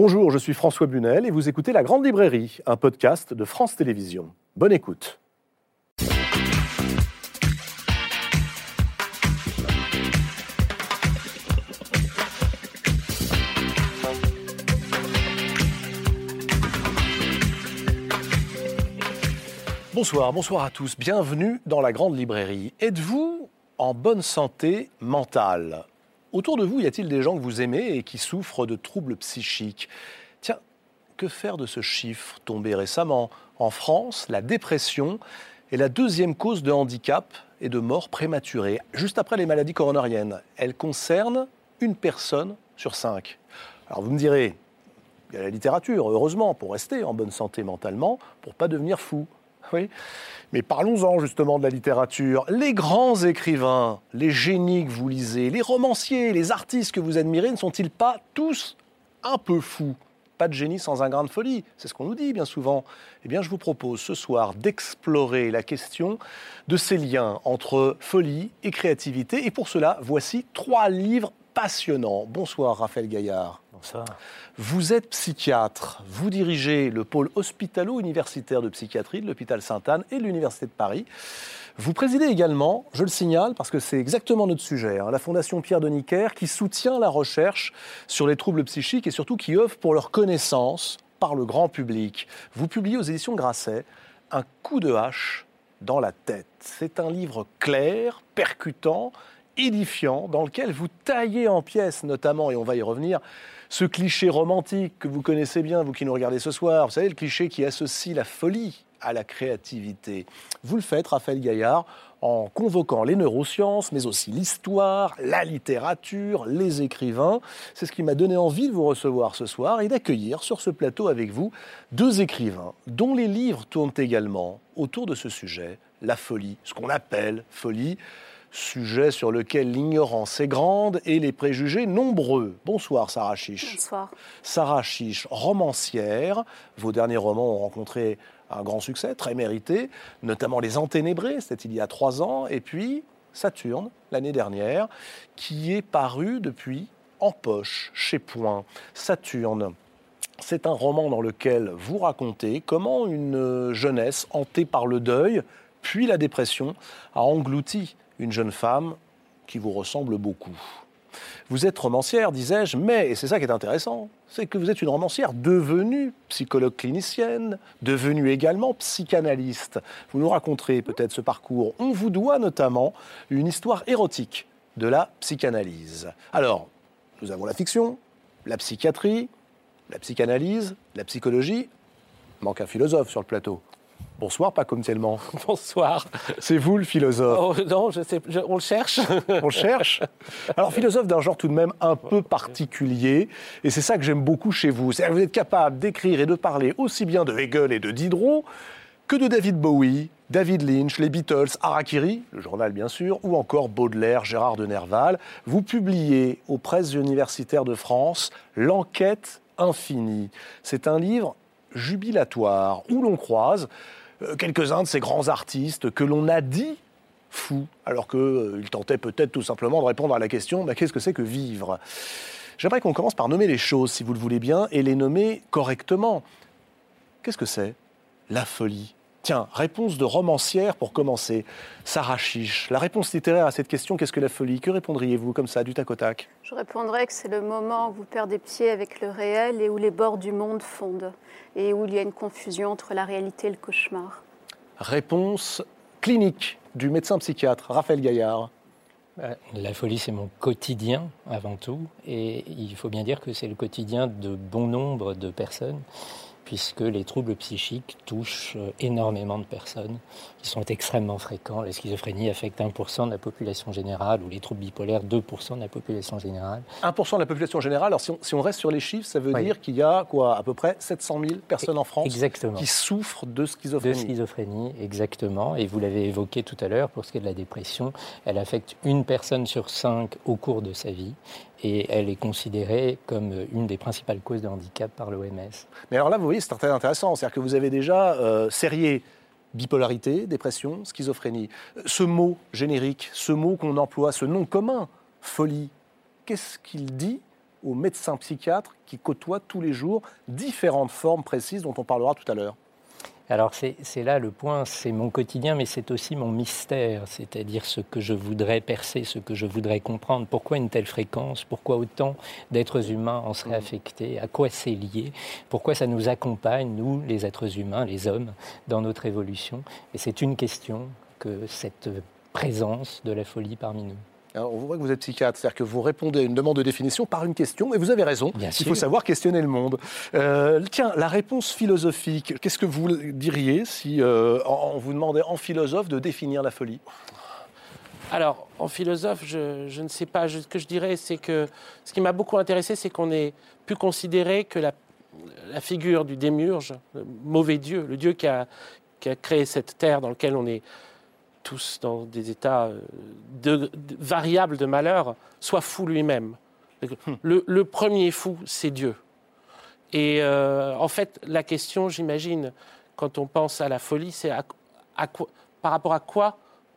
Bonjour, je suis François Bunel et vous écoutez La Grande Librairie, un podcast de France Télévisions. Bonne écoute. Bonsoir, bonsoir à tous. Bienvenue dans la Grande Librairie. Êtes-vous en bonne santé mentale? Autour de vous, y a-t-il des gens que vous aimez et qui souffrent de troubles psychiques? Tiens, que faire de ce chiffre tombé récemment? En France, la dépression est la deuxième cause de handicap et de mort prématurée, juste après les maladies coronariennes. Elle concerne une personne sur cinq. Alors vous me direz, il y a la littérature, heureusement, pour rester en bonne santé mentalement, pour pas devenir fou. Oui. Mais parlons-en justement de la littérature. Les grands écrivains, les génies que vous lisez, les romanciers, les artistes que vous admirez, ne sont-ils pas tous un peu fous? Pas de génie sans un grain de folie, c'est ce qu'on nous dit bien souvent. Eh bien, je vous propose ce soir d'explorer la question de ces liens entre folie et créativité. Et pour cela, voici trois livres passionnants. Bonsoir Raphaël Gaillard. Vous êtes psychiatre, vous dirigez le pôle hospitalo-universitaire de psychiatrie de l'hôpital Sainte-Anne et de l'Université de Paris. Vous présidez également, je le signale parce que c'est exactement notre sujet, hein, la Fondation Pierre de Nicker qui soutient la recherche sur les troubles psychiques et surtout qui œuvre pour leur connaissance par le grand public. Vous publiez aux éditions Grasset Un coup de hache dans la tête. C'est un livre clair, percutant, édifiant, dans lequel vous taillez en pièces notamment, et on va y revenir, ce cliché romantique que vous connaissez bien, vous qui nous regardez ce soir, vous savez, le cliché qui associe la folie à la créativité. Vous le faites, Raphaël Gaillard, en convoquant les neurosciences, mais aussi l'histoire, la littérature, les écrivains. C'est ce qui m'a donné envie de vous recevoir ce soir et d'accueillir sur ce plateau avec vous deux écrivains dont les livres tournent également autour de ce sujet, la folie, ce qu'on appelle folie sujet sur lequel l'ignorance est grande et les préjugés nombreux. Bonsoir Sarah Chiche. Bonsoir. Sarah Chiche, romancière. Vos derniers romans ont rencontré un grand succès, très mérité, notamment Les Enténébrés, c'était il y a trois ans, et puis Saturne, l'année dernière, qui est paru depuis en poche, chez Point. Saturne. C'est un roman dans lequel vous racontez comment une jeunesse hantée par le deuil, puis la dépression, a englouti une jeune femme qui vous ressemble beaucoup. Vous êtes romancière, disais-je, mais, et c'est ça qui est intéressant, c'est que vous êtes une romancière devenue psychologue clinicienne, devenue également psychanalyste. Vous nous raconterez peut-être ce parcours. On vous doit notamment une histoire érotique de la psychanalyse. Alors, nous avons la fiction, la psychiatrie, la psychanalyse, la psychologie. Manque un philosophe sur le plateau. Bonsoir, pas comme tellement. Bonsoir. C'est vous le philosophe. Oh, non, je sais, on le cherche. on le cherche. Alors, philosophe d'un genre tout de même un peu particulier. Et c'est ça que j'aime beaucoup chez vous. C'est que vous êtes capable d'écrire et de parler aussi bien de Hegel et de Diderot que de David Bowie, David Lynch, les Beatles, Harakiri, le journal bien sûr, ou encore Baudelaire, Gérard de Nerval. Vous publiez aux presses universitaires de France L'enquête infinie. C'est un livre jubilatoire où l'on croise euh, quelques-uns de ces grands artistes que l'on a dit fous, alors qu'ils euh, tentaient peut-être tout simplement de répondre à la question bah, qu'est-ce que c'est que vivre? J'aimerais qu'on commence par nommer les choses, si vous le voulez bien, et les nommer correctement. Qu'est-ce que c'est? La folie. Tiens, réponse de romancière pour commencer. Sarah Chiche, la réponse littéraire à cette question, qu'est-ce que la folie? Que répondriez-vous comme ça, du tac au tac? Je répondrais que c'est le moment où vous perdez pied avec le réel et où les bords du monde fondent et où il y a une confusion entre la réalité et le cauchemar. Réponse clinique du médecin psychiatre Raphaël Gaillard. Euh, la folie, c'est mon quotidien avant tout, et il faut bien dire que c'est le quotidien de bon nombre de personnes puisque les troubles psychiques touchent euh, énormément de personnes, qui sont extrêmement fréquents. La schizophrénie affecte 1% de la population générale, ou les troubles bipolaires 2% de la population générale. 1% de la population générale, alors si on, reste sur les chiffres, ça veut dire qu'il y a quoi, à peu près 700 000 personnes en France qui souffrent de schizophrénie. De schizophrénie, exactement. Et vous l'avez évoqué tout à l'heure, pour ce qui est de la dépression, elle affecte une personne sur cinq au cours de sa vie et elle est considérée comme une des principales causes de handicap par l'OMS. Mais alors là, vous voyez, c'est très intéressant. C'est-à-dire que vous avez déjà euh, bipolarité, dépression, schizophrénie. Ce mot générique, ce mot qu'on emploie, ce nom commun, folie, qu'est-ce qu'il dit aux médecins psychiatres qui côtoient tous les jours différentes formes précises dont on parlera tout à l'heure? Alors c'est là le point, c'est mon quotidien, mais c'est aussi mon mystère, c'est-à-dire ce que je voudrais percer, ce que je voudrais comprendre. Pourquoi une telle fréquence? Pourquoi autant d'êtres humains en seraient mmh. affectés? À quoi c'est lié? Pourquoi ça nous accompagne, nous, les êtres humains, les hommes, dans notre évolution? Et c'est une question que cette présence de la folie parmi nous on voit que vous êtes psychiatre, c'est-à-dire que vous répondez à une demande de définition par une question, et vous avez raison. Il faut savoir questionner le monde. Euh, tiens, la réponse philosophique, qu'est-ce que vous diriez si euh, on vous demandait en philosophe de définir la folie? Alors, en philosophe, je, ne sais pas. ce que je dirais, c'est que ce qui m'a beaucoup intéressé, c'est qu'on ait pu considérer que la, figure du démiurge, le mauvais Dieu, le Dieu qui a, qui a créé cette terre dans laquelle on est tous dans des états euh, de, variables de malheur, soit fou lui-même. Hmm. Le, premier fou, c'est Dieu. Et euh, en fait, la question, j'imagine, quand on pense à la folie, c'est à, par rapport à quoi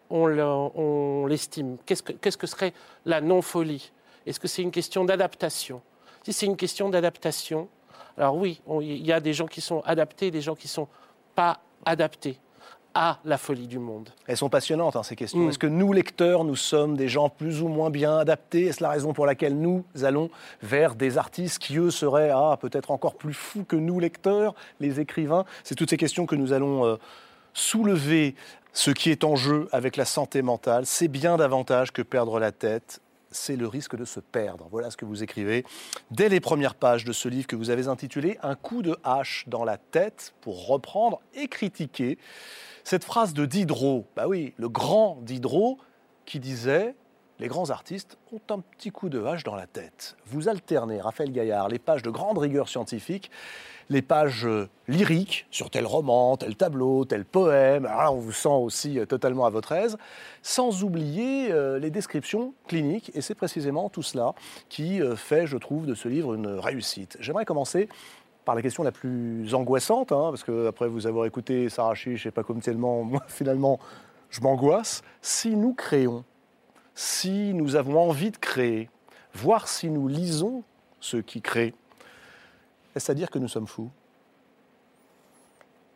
on l'estime? Qu'est-ce que, qu'est-ce que serait la non-folie? Est-ce que c'est une question d'adaptation? Si c'est une question d'adaptation, alors oui, il y a des gens qui sont adaptés, des gens qui ne sont pas adaptés à la folie du monde. Elles sont passionnantes, hein, ces questions. Mm. Est-ce que nous, lecteurs, nous sommes des gens plus ou moins bien adaptés? Est-ce la raison pour laquelle nous allons vers des artistes qui, eux, seraient ah, peut-être encore plus fous que nous, lecteurs, les écrivains? C'est toutes ces questions que nous allons euh, soulever. Ce qui est en jeu avec la santé mentale, c'est bien davantage que perdre la tête c'est le risque de se perdre. Voilà ce que vous écrivez dès les premières pages de ce livre que vous avez intitulé Un coup de hache dans la tête pour reprendre et critiquer cette phrase de Diderot, bah oui, le grand Diderot, qui disait les grands artistes ont un petit coup de hache dans la tête. Vous alternez, Raphaël Gaillard, les pages de grande rigueur scientifique, les pages euh, lyriques sur tel roman, tel tableau, tel poème. on vous sent aussi euh, totalement à votre aise, sans oublier euh, les descriptions cliniques. Et c'est précisément tout cela qui fait, je trouve, de ce livre une réussite. J'aimerais commencer par la question la plus angoissante, hein, parce que après vous avoir écouté Sarah Chiche et pas comme tellement, moi finalement, je m'angoisse. Si nous créons, si nous avons envie de créer, voir si nous lisons ce qui crée, est-ce à dire que nous sommes fous?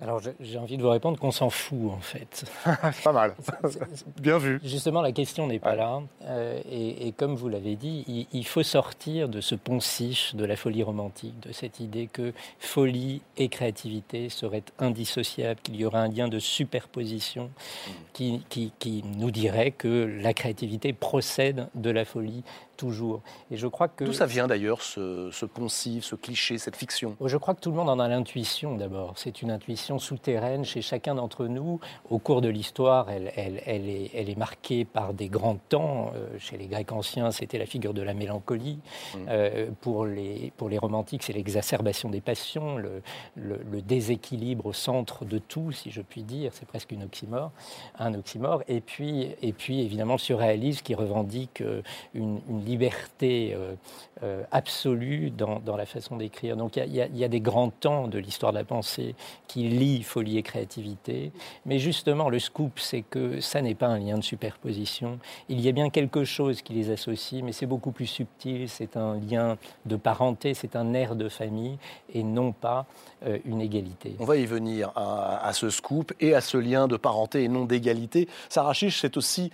Alors j'ai envie de vous répondre qu'on s'en fout en fait. pas mal. Bien vu. Justement, la question n'est pas là. Euh, et, comme vous l'avez dit, il, faut sortir de ce poncif de la folie romantique, de cette idée que folie et créativité seraient indissociables, qu'il y aurait un lien de superposition mm. qui, qui, qui nous dirait que la créativité procède de la folie toujours. Et je crois que d'où ça vient d'ailleurs ce, ce poncif, ce cliché, cette fiction? Je crois que tout le monde en a l'intuition d'abord. C'est une intuition souterraine chez chacun d'entre nous. Au cours de l'histoire, elle, elle, elle, est, elle, est, marquée par des grands temps. Euh, chez les Grecs anciens, c'était la figure de la mélancolie. Mm. Euh, pour les pour les romantiques, c'est l'exacerbation des passions, le, le, déséquilibre au centre de tout, si je puis dire. C'est presque une oxymore, un oxymore. Et puis et puis évidemment le surréalisme qui revendique euh, une, une liberté euh, euh, absolue dans, la façon d'écrire. Donc il y, a des grands temps de l'histoire de la pensée qui lient folie et créativité. Mais justement, le scoop, c'est que ça n'est pas un lien de superposition. Il y a bien quelque chose qui les associe, mais c'est beaucoup plus subtil. C'est un lien de parenté, c'est un air de famille et non pas euh, une égalité. On va y venir à, ce scoop et à ce lien de parenté et non d'égalité. Sarah Chiche, c'est aussi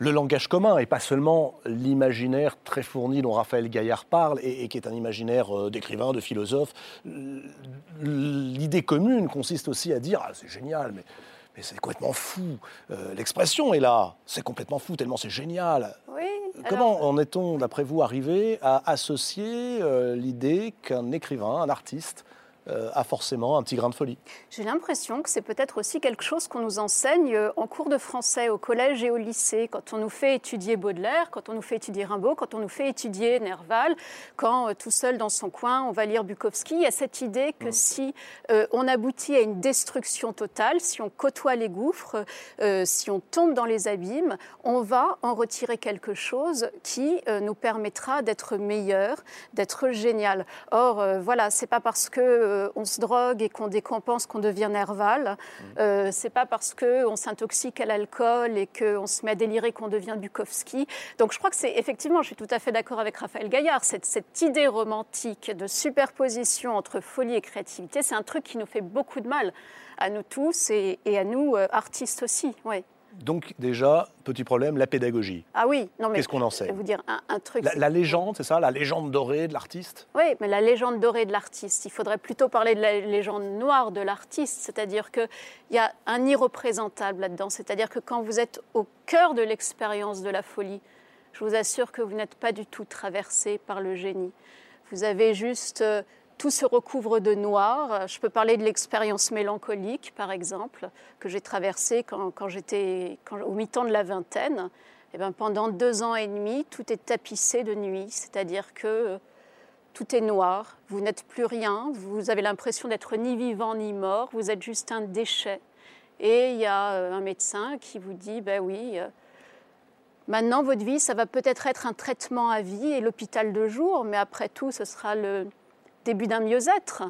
le langage commun et pas seulement l'imaginaire très fourni dont Raphaël Gaillard parle et, qui est un imaginaire euh, d'écrivain, de philosophe. L'idée commune consiste aussi à dire ah, c'est génial, mais, mais c'est complètement fou. Euh, l'expression est là, c'est complètement fou tellement c'est génial. Oui, Comment en est-on, d'après vous, arrivé à associer euh, l'idée qu'un écrivain, un artiste, euh, a forcément un petit grain de folie. J'ai l'impression que c'est peut-être aussi quelque chose qu'on nous enseigne euh, en cours de français au collège et au lycée, quand on nous fait étudier Baudelaire, quand on nous fait étudier Rimbaud, quand on nous fait étudier Nerval, quand euh, tout seul dans son coin on va lire Bukowski. Il y a cette idée que si on aboutit à une destruction totale, si on côtoie les gouffres, si on tombe dans les abîmes, on va en retirer quelque chose qui nous permettra d'être meilleur, d'être génial. Or, voilà, c'est pas parce que euh, on se drogue et qu'on décompense qu'on devient nerval. Mm. Euh, c'est pas parce qu'on s'intoxique à l'alcool et qu'on se met à délirer qu'on devient Bukowski. Donc je crois que c'est effectivement, je suis tout à fait d'accord avec Raphaël Gaillard, cette, cette idée romantique de superposition entre folie et créativité, c'est un truc qui nous fait beaucoup de mal à nous tous et, à nous, euh, artistes aussi. Ouais. Donc déjà, petit problème, la pédagogie. Ah oui, non mais qu'est-ce qu'on en sait Je vais vous dire un, truc. La, légende, c'est ça, la légende dorée de l'artiste? Oui, mais la légende dorée de l'artiste. Il faudrait plutôt parler de la légende noire de l'artiste, c'est-à-dire qu'il y a un irreprésentable là-dedans. C'est-à-dire que quand vous êtes au cœur de l'expérience de la folie, je vous assure que vous n'êtes pas du tout traversé par le génie. Vous avez juste euh, tout se recouvre de noir. Je peux parler de l'expérience mélancolique, par exemple, que j'ai traversée quand, j'étais au mi-temps de la vingtaine. Et eh ben, pendant deux ans et demi, tout est tapissé de nuit, c'est-à-dire que tout est noir, vous n'êtes plus rien, vous avez l'impression d'être ni vivant ni mort, vous êtes juste un déchet. Et il y a euh, un médecin qui vous dit, ben oui, euh, maintenant votre vie, ça va peut-être être un traitement à vie et l'hôpital de jour, mais après tout, ce sera le, début d'un mieux-être.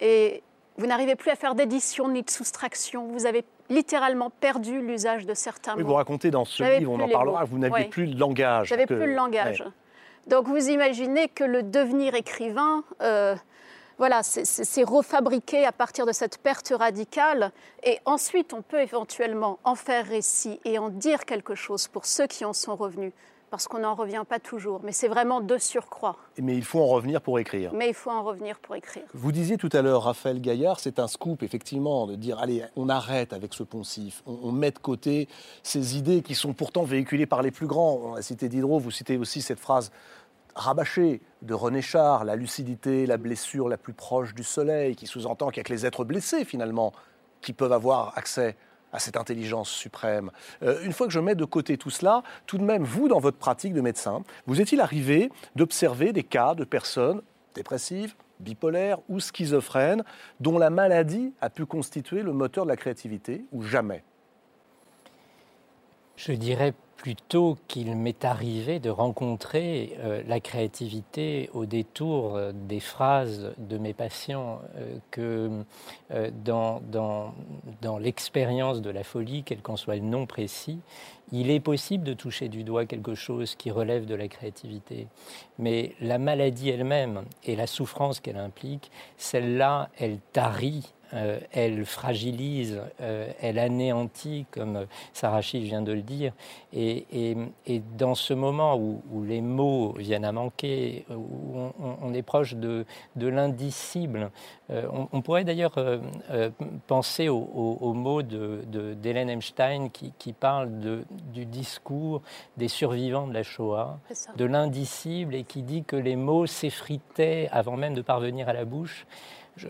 Et vous n'arrivez plus à faire d'édition ni de soustraction. Vous avez littéralement perdu l'usage de certains oui, mots. Vous racontez dans ce livre, on en parlera, vous n'avez plus le langage. Vous n'avez plus le langage. Donc vous imaginez que le devenir écrivain, euh, voilà, c'est refabriqué à partir de cette perte radicale. Et ensuite, on peut éventuellement en faire récit et en dire quelque chose pour ceux qui en sont revenus parce qu'on n'en revient pas toujours. Mais c'est vraiment de surcroît. Mais il faut en revenir pour écrire. Mais il faut en revenir pour écrire. Vous disiez tout à l'heure, Raphaël Gaillard, c'est un scoop, effectivement, de dire allez, on arrête avec ce poncif, on, met de côté ces idées qui sont pourtant véhiculées par les plus grands. On a cité Diderot, vous citez aussi cette phrase rabâchée de René Char, la lucidité, la blessure la plus proche du soleil, qui sous-entend qu'il n'y a que les êtres blessés, finalement, qui peuvent avoir accès à cette intelligence suprême. Euh, une fois que je mets de côté tout cela, tout de même, vous, dans votre pratique de médecin, vous est-il arrivé d'observer des cas de personnes dépressives, bipolaires ou schizophrènes dont la maladie a pu constituer le moteur de la créativité ou jamais? Je dirais plutôt qu'il m'est arrivé de rencontrer euh, la créativité au détour euh, des phrases de mes patients euh, que dans, dans, dans l'expérience de la folie, quel qu'en soit le nom précis, il est possible de toucher du doigt quelque chose qui relève de la créativité. Mais la maladie elle-même et la souffrance qu'elle implique, celle-là, elle tarit euh, elle fragilise, euh, elle anéantit, comme Sarah Schiff vient de le dire. Et, dans ce moment où, les mots viennent à manquer, où on, est proche de, l'indicible, euh, on, pourrait d'ailleurs penser aux mots d'Hélène de, Einstein qui, qui parle du discours des survivants de la Shoah, de l'indicible, et qui dit que les mots s'effritaient avant même de parvenir à la bouche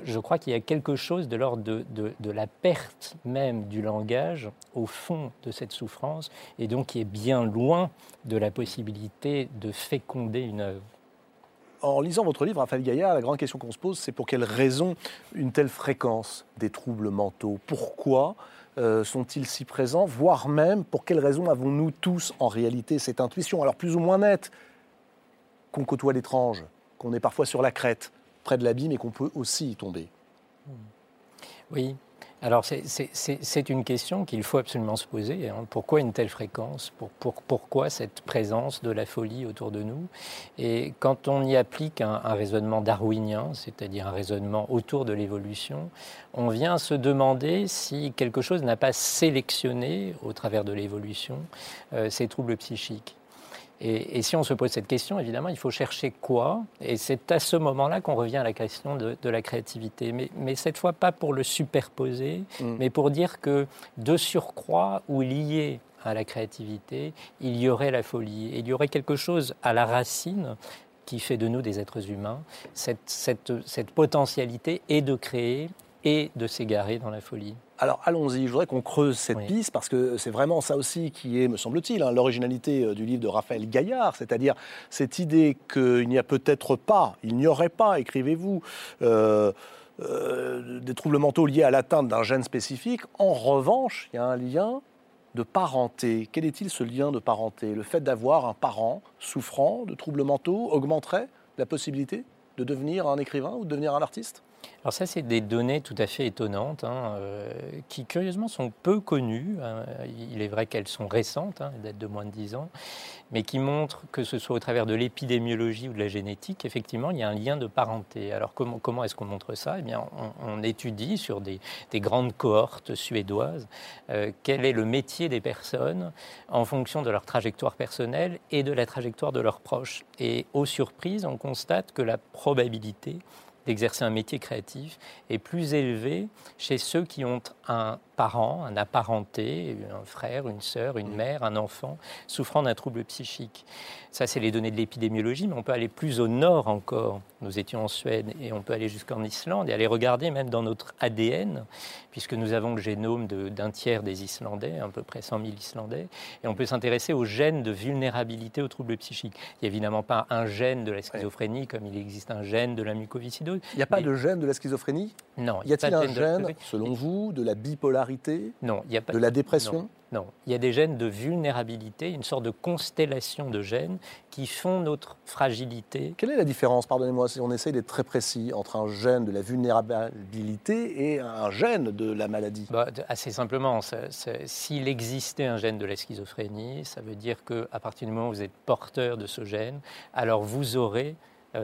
je, crois qu'il y a quelque chose de l'ordre de, la perte même du langage au fond de cette souffrance, et donc qui est bien loin de la possibilité de féconder une œuvre. En lisant votre livre, Raphaël Gaillard, la grande question qu'on se pose, c'est pour quelle raison une telle fréquence des troubles mentaux? Pourquoi euh, sont-ils si présents? Voire même, pour quelle raison avons-nous tous en réalité cette intuition, alors plus ou moins nette, qu'on côtoie l'étrange, qu'on est parfois sur la crête, près de l'abîme et qu'on peut aussi y tomber Oui. Alors c'est une question qu'il faut absolument se poser. Hein. Pourquoi une telle fréquence? Pourquoi cette présence de la folie autour de nous? Et quand on y applique un, raisonnement darwinien, c'est-à-dire un raisonnement autour de l'évolution, on vient se demander si quelque chose n'a pas sélectionné au travers de l'évolution euh, ces troubles psychiques. Et, si on se pose cette question, évidemment, il faut chercher quoi Et c'est à ce moment-là qu'on revient à la question de, la créativité. Mais, cette fois, pas pour le superposer, mm. mais pour dire que de surcroît ou lié à la créativité, il y aurait la folie. Et il y aurait quelque chose à la racine qui fait de nous des êtres humains, cette, cette potentialité et de créer et de s'égarer dans la folie. Alors allons-y, je voudrais qu'on creuse cette piste parce que c'est vraiment ça aussi qui est, me semble-t-il, hein, l'originalité euh, du livre de Raphaël Gaillard, c'est-à-dire cette idée qu'il n'y a peut-être pas, il n'y aurait pas, écrivez-vous, euh, euh, des troubles mentaux liés à l'atteinte d'un gène spécifique. En revanche, il y a un lien de parenté. Quel est-il ce lien de parenté? Le fait d'avoir un parent souffrant de troubles mentaux augmenterait la possibilité de devenir un écrivain ou de devenir un artiste? Alors ça, c'est des données tout à fait étonnantes, hein, euh, qui curieusement sont peu connues. Hein. Il est vrai qu'elles sont récentes, hein, datent de moins de 10 ans, mais qui montrent que ce soit au travers de l'épidémiologie ou de la génétique, effectivement, il y a un lien de parenté. Alors comment, comment est-ce qu'on montre ça? Eh bien, on, étudie sur des, grandes cohortes suédoises euh, quel est le métier des personnes en fonction de leur trajectoire personnelle et de la trajectoire de leurs proches. Et aux surprises, on constate que la probabilité d'exercer un métier créatif est plus élevé chez ceux qui ont un parent, un apparenté, un frère, une sœur, une mère, un enfant souffrant d'un trouble psychique. Ça, c'est les données de l'épidémiologie, mais on peut aller plus au nord encore. Nous étions en Suède et on peut aller jusqu'en Islande et aller regarder même dans notre ADN, puisque nous avons le génome d'un tiers des Islandais, à peu près 100 000 Islandais, et on peut s'intéresser aux gènes de vulnérabilité aux troubles psychiques. Il n'y a évidemment pas un gène de la schizophrénie comme il existe un gène de la mucoviscidose. Il n'y a pas de gène de la schizophrénie? Non. Y a-t-il un gène, selon vous, de la bipolarité Non. Il y a pas... De la dépression? Non, il y a des gènes de vulnérabilité, une sorte de constellation de gènes qui font notre fragilité. Quelle est la différence, pardonnez-moi, si on essaye d'être très précis, entre un gène de la vulnérabilité et un gène de la maladie? Bah, Assez simplement, s'il existait un gène de la schizophrénie, ça veut dire qu'à partir du moment où vous êtes porteur de ce gène, alors vous aurez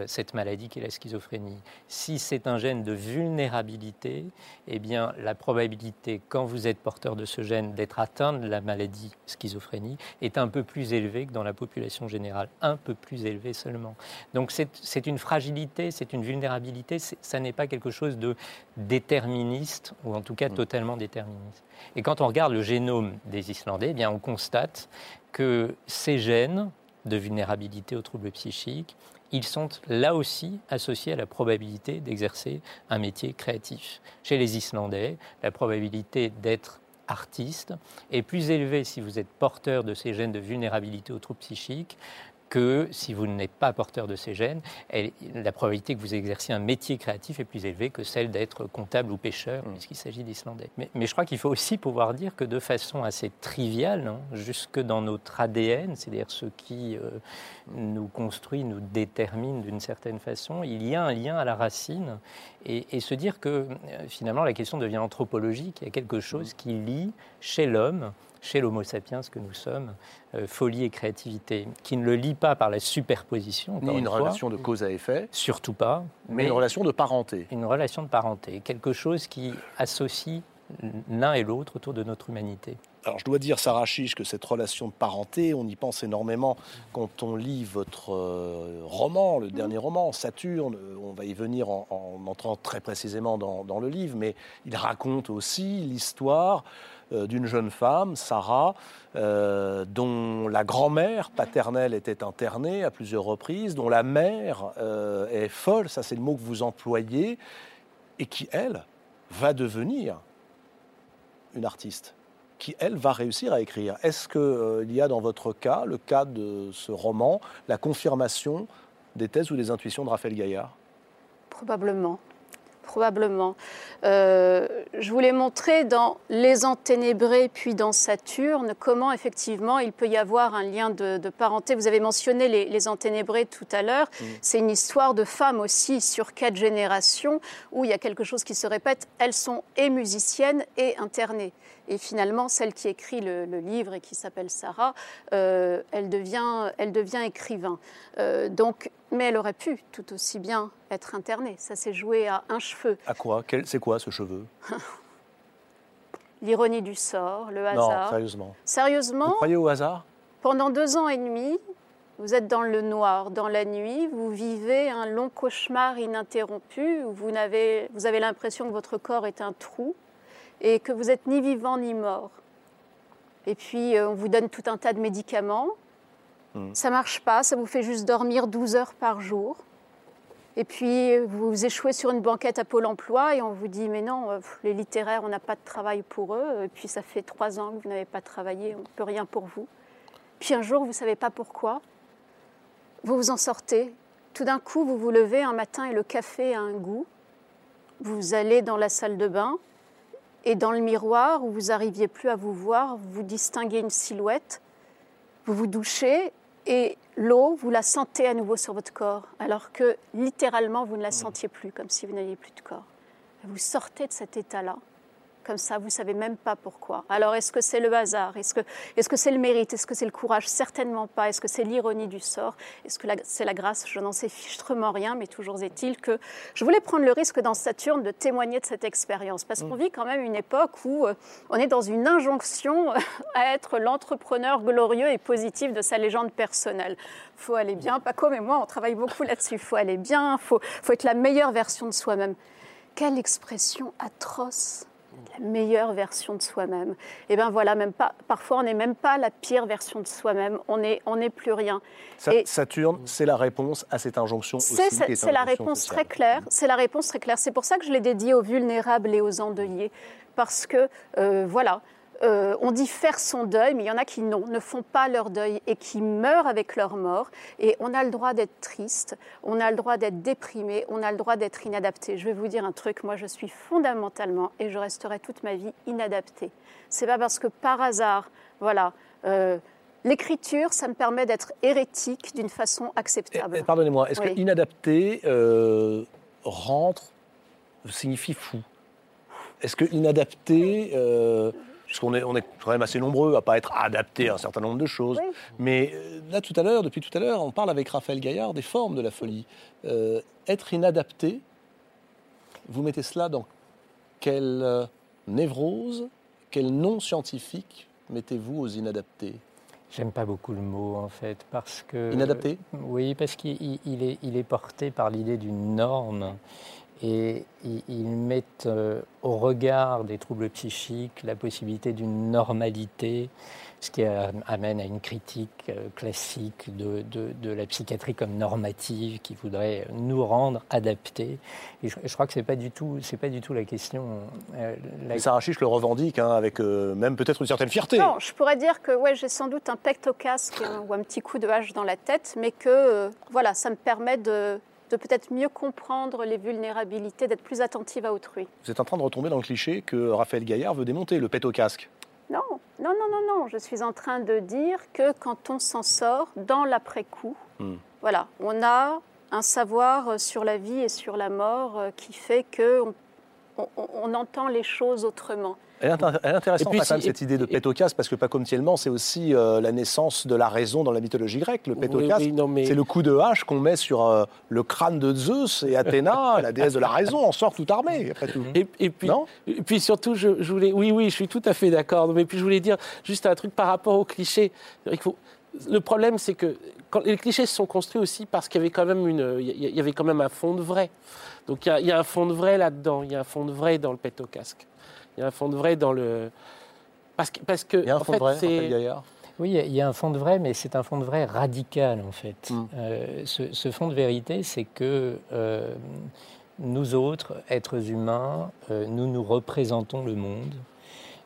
cette maladie qui est la schizophrénie. Si c'est un gène de vulnérabilité, eh bien, la probabilité, quand vous êtes porteur de ce gène, d'être atteint de la maladie schizophrénie est un peu plus élevée que dans la population générale, un peu plus élevée seulement. Donc c'est une fragilité, c'est une vulnérabilité, ça n'est pas quelque chose de déterministe, ou en tout cas mm. totalement déterministe. Et quand on regarde le génome des Islandais, eh bien, on constate que ces gènes de vulnérabilité aux troubles psychiques ils sont là aussi associés à la probabilité d'exercer un métier créatif. Chez les Islandais, la probabilité d'être artiste est plus élevée si vous êtes porteur de ces gènes de vulnérabilité aux troubles psychiques que si vous n'êtes pas porteur de ces gènes, la probabilité que vous exerciez un métier créatif est plus élevée que celle d'être comptable ou pêcheur, mm. puisqu'il s'agit d'Islandais. Mais, je crois qu'il faut aussi pouvoir dire que de façon assez triviale, hein, jusque dans notre ADN, c'est-à-dire ce qui euh, nous construit, nous détermine d'une certaine façon, il y a un lien à la racine, et, et se dire que euh, finalement la question devient anthropologique, il y a quelque chose mm. qui lie chez l'homme chez l'Homo sapiens que nous sommes, euh, folie et créativité, qui ne le lie pas par la superposition. Ni une, relation de cause à effet. Surtout pas. Mais, une relation de parenté. Une relation de parenté, quelque chose qui associe l'un et l'autre autour de notre humanité. Alors je dois dire, Sarah Chiche, que cette relation de parenté, on y pense énormément quand on lit votre euh, roman, le dernier roman, Saturne. On va y venir en, entrant très précisément dans, dans, le livre, mais il raconte aussi l'histoire euh, d'une jeune femme, Sarah, euh, dont la grand-mère paternelle était internée à plusieurs reprises, dont la mère euh, est folle, ça c'est le mot que vous employez, et qui, elle, va devenir une artiste qui, elle, va réussir à écrire. Est-ce qu'il y a dans votre cas, le cas de ce roman, la confirmation des thèses ou des intuitions de Raphaël Gaillard? Probablement probablement. Euh, je voulais montrer dans Les Enténébrés puis dans Saturne comment effectivement il peut y avoir un lien de, parenté. Vous avez mentionné les, les Enténébrés tout à l'heure. Mm. C'est une histoire de femmes aussi sur quatre générations où il y a quelque chose qui se répète. Elles sont et musiciennes et internées. Et finalement, celle qui écrit le, livre et qui s'appelle Sarah, euh, elle, devient, elle devient écrivain. Euh, donc, mais elle aurait pu tout aussi bien être internée. Ça s'est joué à un cheveu. À quoi? C'est quoi ce cheveu? L'ironie du sort, le hasard. Non, sérieusement. Sérieusement? Vous croyez au hasard? Pendant deux ans et demi, vous êtes dans le noir, dans la nuit, vous vivez un long cauchemar ininterrompu où vous avez, vous avez l'impression que votre corps est un trou et que vous n'êtes ni vivant ni mort. Et puis, euh, on vous donne tout un tas de médicaments. Hmm. Ça marche pas, ça vous fait juste dormir 12 heures par jour. Et puis, vous échouez sur une banquette à Pôle emploi et on vous dit Mais non, euh, les littéraires, on n'a pas de travail pour eux. Et puis, ça fait trois ans que vous n'avez pas travaillé, on ne peut rien pour vous. Puis un jour, vous ne savez pas pourquoi. Vous vous en sortez. Tout d'un coup, vous vous levez un matin et le café a un goût. Vous allez dans la salle de bain, et dans le miroir, où vous n'arriviez plus à vous voir, vous distinguez une silhouette, vous vous douchez et l'eau, vous la sentez à nouveau sur votre corps, alors que littéralement, vous ne la sentiez plus, comme si vous n'aviez plus de corps. Vous sortez de cet état-là comme ça, vous ne savez même pas pourquoi. Alors, est-ce que c'est le hasard? Est-ce que c'est -ce c'est le mérite? Est-ce que c'est le courage? Certainement pas. Est-ce que c'est l'ironie du sort? Est-ce que c'est la grâce? Je n'en sais fichtrement rien, mais toujours est-il que je voulais prendre le risque dans Saturne de témoigner de cette expérience, parce qu'on mm. vit quand même une époque où euh, on est dans une injonction à être l'entrepreneur glorieux et positif de sa légende personnelle. Il faut aller bien, Paco et moi, on travaille beaucoup là-dessus. Il faut aller bien, il faut, faut être la meilleure version de soi-même. Quelle expression atroce meilleure version de soi-même. Et eh bien voilà, même pas, parfois on n'est même pas la pire version de soi-même, on n'est on est plus rien. Saturne, c'est la réponse à cette injonction. C'est la réponse très claire, c'est la réponse très claire. C'est pour ça que je l'ai dédié aux vulnérables et aux endeuillés. Parce que, euh, voilà, euh, on dit faire son deuil, mais il y en a qui non, ne font pas leur deuil et qui meurent avec leur mort. Et on a le droit d'être triste, on a le droit d'être déprimé, on a le droit d'être inadapté. Je vais vous dire un truc, moi je suis fondamentalement, et je resterai toute ma vie inadaptée. C'est pas parce que par hasard, voilà. Euh, l'écriture, ça me permet d'être hérétique d'une façon acceptable. Pardonnez-moi, est-ce que inadapté euh, rentre, signifie fou? Est-ce que inadapté puisqu'on est, on est quand même assez nombreux à pas être adaptés à un certain nombre de choses. Mais euh, là, tout à l'heure, depuis tout à l'heure, on parle avec Raphaël Gaillard des formes de la folie. Euh, être inadapté, vous mettez cela dans quelle euh, névrose, quel nom scientifique mettez-vous aux inadaptés? J'aime pas beaucoup le mot en fait parce que inadapté? Oui, parce qu'il est, il est porté par l'idée d'une norme et ils mettent euh, au regard des troubles psychiques la possibilité d'une normalité, ce qui amène à une critique euh, classique de, de, la psychiatrie comme normative qui voudrait nous rendre adaptés. Et je, crois que ce n'est pas, du tout, pas du tout la question. Euh, la... Sarah Chiche le revendique hein, avec même peut-être une certaine fierté. Non, je pourrais dire que ouais, j'ai sans doute un pecto casque ou un petit coup de hache dans la tête, mais que voilà, ça me permet de de peut-être mieux comprendre les vulnérabilités, d'être plus attentive à autrui. Vous êtes en train de retomber dans le cliché que Raphaël Gaillard veut démonter, le pet au casque. Non, non, non, non, non. Je suis en train de dire que quand on s'en sort dans l'après-coup, hmm. voilà, on a un savoir sur la vie et sur la mort euh, qui fait que on entend les choses autrement. Elle est, intéressante puis, cette idée de pétocas, parce que pas comme Thielman, c'est aussi euh, la naissance de la raison dans la mythologie grecque. Le pétocas, c'est le coup de hache qu'on met sur euh, le crâne de Zeus et Athéna, la déesse de la raison, en sort tout armée, après tout. Et, puis, et puis surtout, je, voulais... Oui, oui, je suis tout à fait d'accord. Mais puis je voulais dire juste un truc par rapport aux clichés. Il faut... Le problème, c'est que quand les clichés se sont construits aussi parce qu'il y avait quand même une, il y avait quand même un fond de vrai. Donc il y a, il y a un fond de vrai là-dedans. Il y a un fond de vrai dans le pétocasque. Il y a un fond de vrai dans le. Parce que. Parce que il y a un fond de vrai, oui, il y a un fond de vrai, mais c'est un fond de vrai radical, en fait. Hmm. Euh, ce, fond de vérité, c'est que euh, nous autres, êtres humains, euh, nous nous représentons le monde.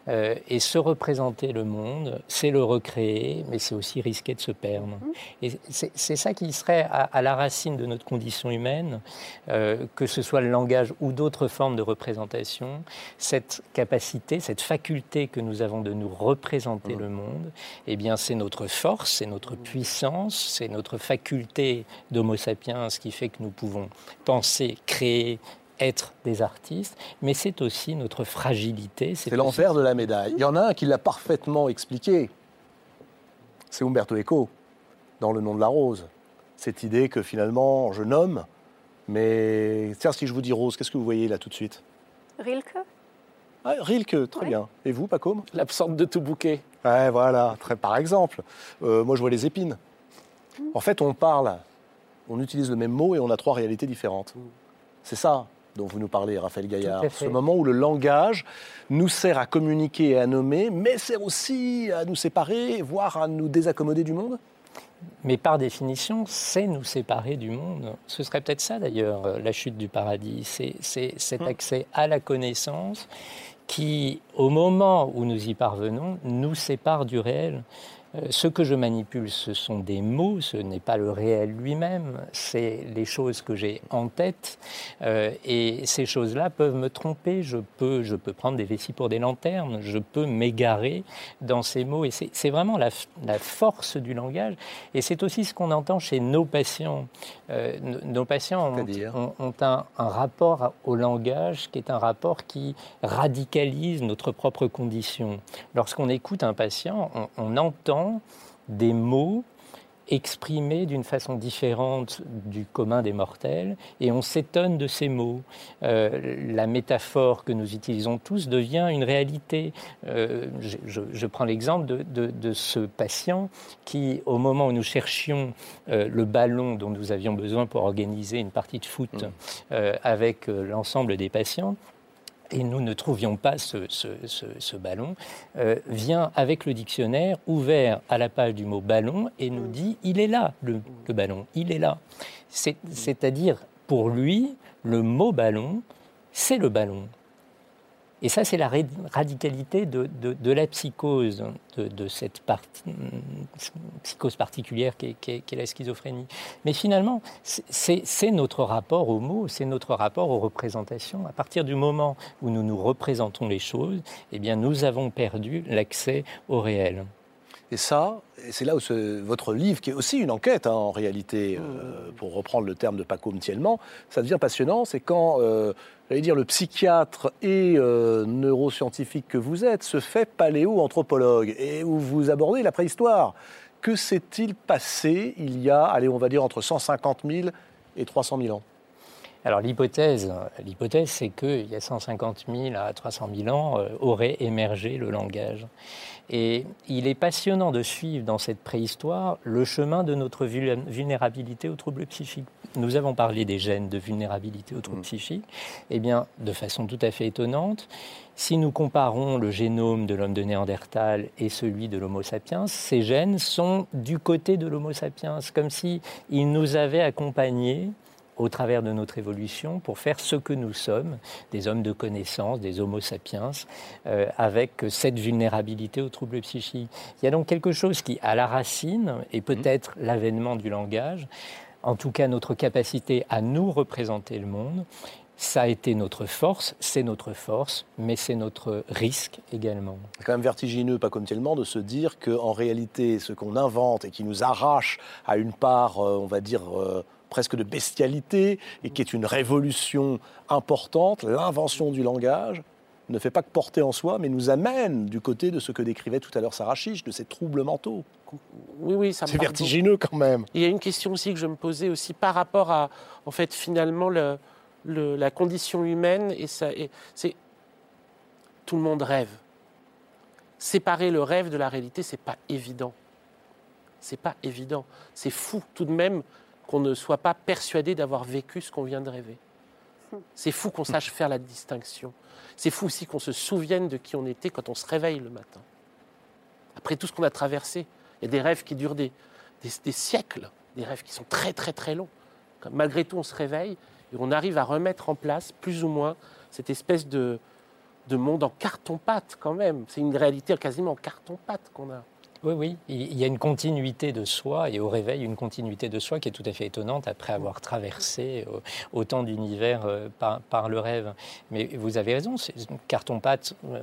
Euh, et se représenter le monde, c'est le recréer, mais c'est aussi risquer de se perdre. Mmh. Et c'est ça qui serait à, la racine de notre condition humaine, euh, que ce soit le langage ou d'autres formes de représentation, cette capacité, cette faculté que nous avons de nous représenter mmh. le monde, eh bien c'est notre force, c'est notre puissance, c'est notre faculté d'homo sapiens qui fait que nous pouvons penser, créer, être des artistes, mais c'est aussi notre fragilité. C'est l'envers de la médaille. Il y en a un qui l'a parfaitement expliqué. C'est Umberto Eco, dans Le nom de la rose. Cette idée que finalement, je nomme, mais tiens, si je vous dis rose, qu'est-ce que vous voyez là tout de suite? Rilke? Ah, Rilke, très bien. Et vous, Pacôme L'absente de tout bouquet. Ouais, voilà, très, par exemple. Euh, moi, je vois les épines. En fait, on parle, on utilise le même mot et on a trois réalités différentes. Mm. C'est ça dont vous nous parlez, Raphaël Gaillard. Ce moment où le langage nous sert à communiquer et à nommer, mais sert aussi à nous séparer, voire à nous désaccommoder du monde? Mais par définition, c'est nous séparer du monde. Ce serait peut-être ça d'ailleurs, euh, la chute du paradis. C'est cet hum. accès à la connaissance qui, au moment où nous y parvenons, nous sépare du réel. Euh, ce que je manipule, ce sont des mots, ce n'est pas le réel lui-même, c'est les choses que j'ai en tête. Euh, et ces choses-là peuvent me tromper. Je peux, je peux prendre des vessies pour des lanternes, je peux m'égarer dans ces mots. Et c'est vraiment la, force du langage. Et c'est aussi ce qu'on entend chez nos patients. Euh, nos patients ont, ont, un, rapport au langage qui est un rapport qui radicalise notre propre condition. Lorsqu'on écoute un patient, on, on entend des mots exprimés d'une façon différente du commun des mortels, et on s'étonne de ces mots. Euh, la métaphore que nous utilisons tous devient une réalité. Euh, je, prends l'exemple de, ce patient qui, au moment où nous cherchions euh, le ballon dont nous avions besoin pour organiser une partie de foot mmh. avec l'ensemble des patients, et nous ne trouvions pas ce, ballon, euh, vient avec le dictionnaire ouvert à la page du mot ballon et nous dit il est là, le, le ballon, il est là. C'est-à-dire, pour lui, le mot ballon, c'est le ballon. Et ça, c'est la radicalité de, la psychose, de, cette psychose particulière qui est, la schizophrénie. Mais finalement, c'est notre rapport aux mots, c'est notre rapport aux représentations. À partir du moment où nous nous représentons les choses, eh bien, nous avons perdu l'accès au réel. Et ça, c'est là où votre livre, qui est aussi une enquête hein, en réalité, euh, pour reprendre le terme de Paco Mtielman, ça devient passionnant, c'est quand, euh, j'allais dire, le psychiatre et euh, neuroscientifique que vous êtes se fait paléo-anthropologue et où vous abordez la préhistoire. Que s'est-il passé il y a, allez, on va dire, entre 150 000 et 300 000 ans? Alors l'hypothèse, l'hypothèse, c'est qu'il y a 150 000 à 300 000 ans aurait émergé le langage. Et il est passionnant de suivre dans cette préhistoire le chemin de notre vulnérabilité aux troubles psychiques. Nous avons parlé des gènes de vulnérabilité aux troubles mm. psychiques. Eh bien, de façon tout à fait étonnante, si nous comparons le génome de l'homme de Néandertal et celui de l'Homo sapiens, ces gènes sont du côté de l'Homo sapiens, comme s'ils nous avaient accompagnés au travers de notre évolution pour faire ce que nous sommes, des hommes de connaissance, des homo sapiens, euh, avec cette vulnérabilité aux troubles psychiques. Il y a donc quelque chose qui, à la racine, est peut-être l'avènement du langage, en tout cas notre capacité à nous représenter le monde, ça a été notre force, c'est notre force, mais c'est notre risque également. C'est quand même vertigineux, pas comme tellement, de se dire qu'en réalité, ce qu'on invente et qui nous arrache à une part, euh, on va dire, euh, presque de bestialité et qui est une révolution importante, l'invention du langage, ne fait pas que porter en soi, mais nous amène du côté de ce que décrivait tout à l'heure Sarah Chiche, de ces troubles mentaux. Oui, oui, ça C'est vertigineux quand même. Il y a une question aussi que je me posais aussi par rapport à, en fait, finalement, le, la condition humaine. Et ça, c'est tout le monde rêve. Séparer le rêve de la réalité, c'est pas évident. C'est pas évident. C'est fou tout de même qu'on ne soit pas persuadé d'avoir vécu ce qu'on vient de rêver. C'est fou qu'on sache faire la distinction. C'est fou aussi qu'on se souvienne de qui on était quand on se réveille le matin. Après tout ce qu'on a traversé, il y a des rêves qui durent des, siècles, des rêves qui sont très très très longs. Malgré tout, on se réveille et on arrive à remettre en place plus ou moins cette espèce de, de monde en carton-pâte quand même. C'est une réalité quasiment en carton-pâte qu'on a. Oui, oui, il y a une continuité de soi et au réveil, une continuité de soi qui est tout à fait étonnante après avoir traversé euh, autant d'univers euh, par, le rêve. Mais vous avez raison, c'est carton-pâte euh,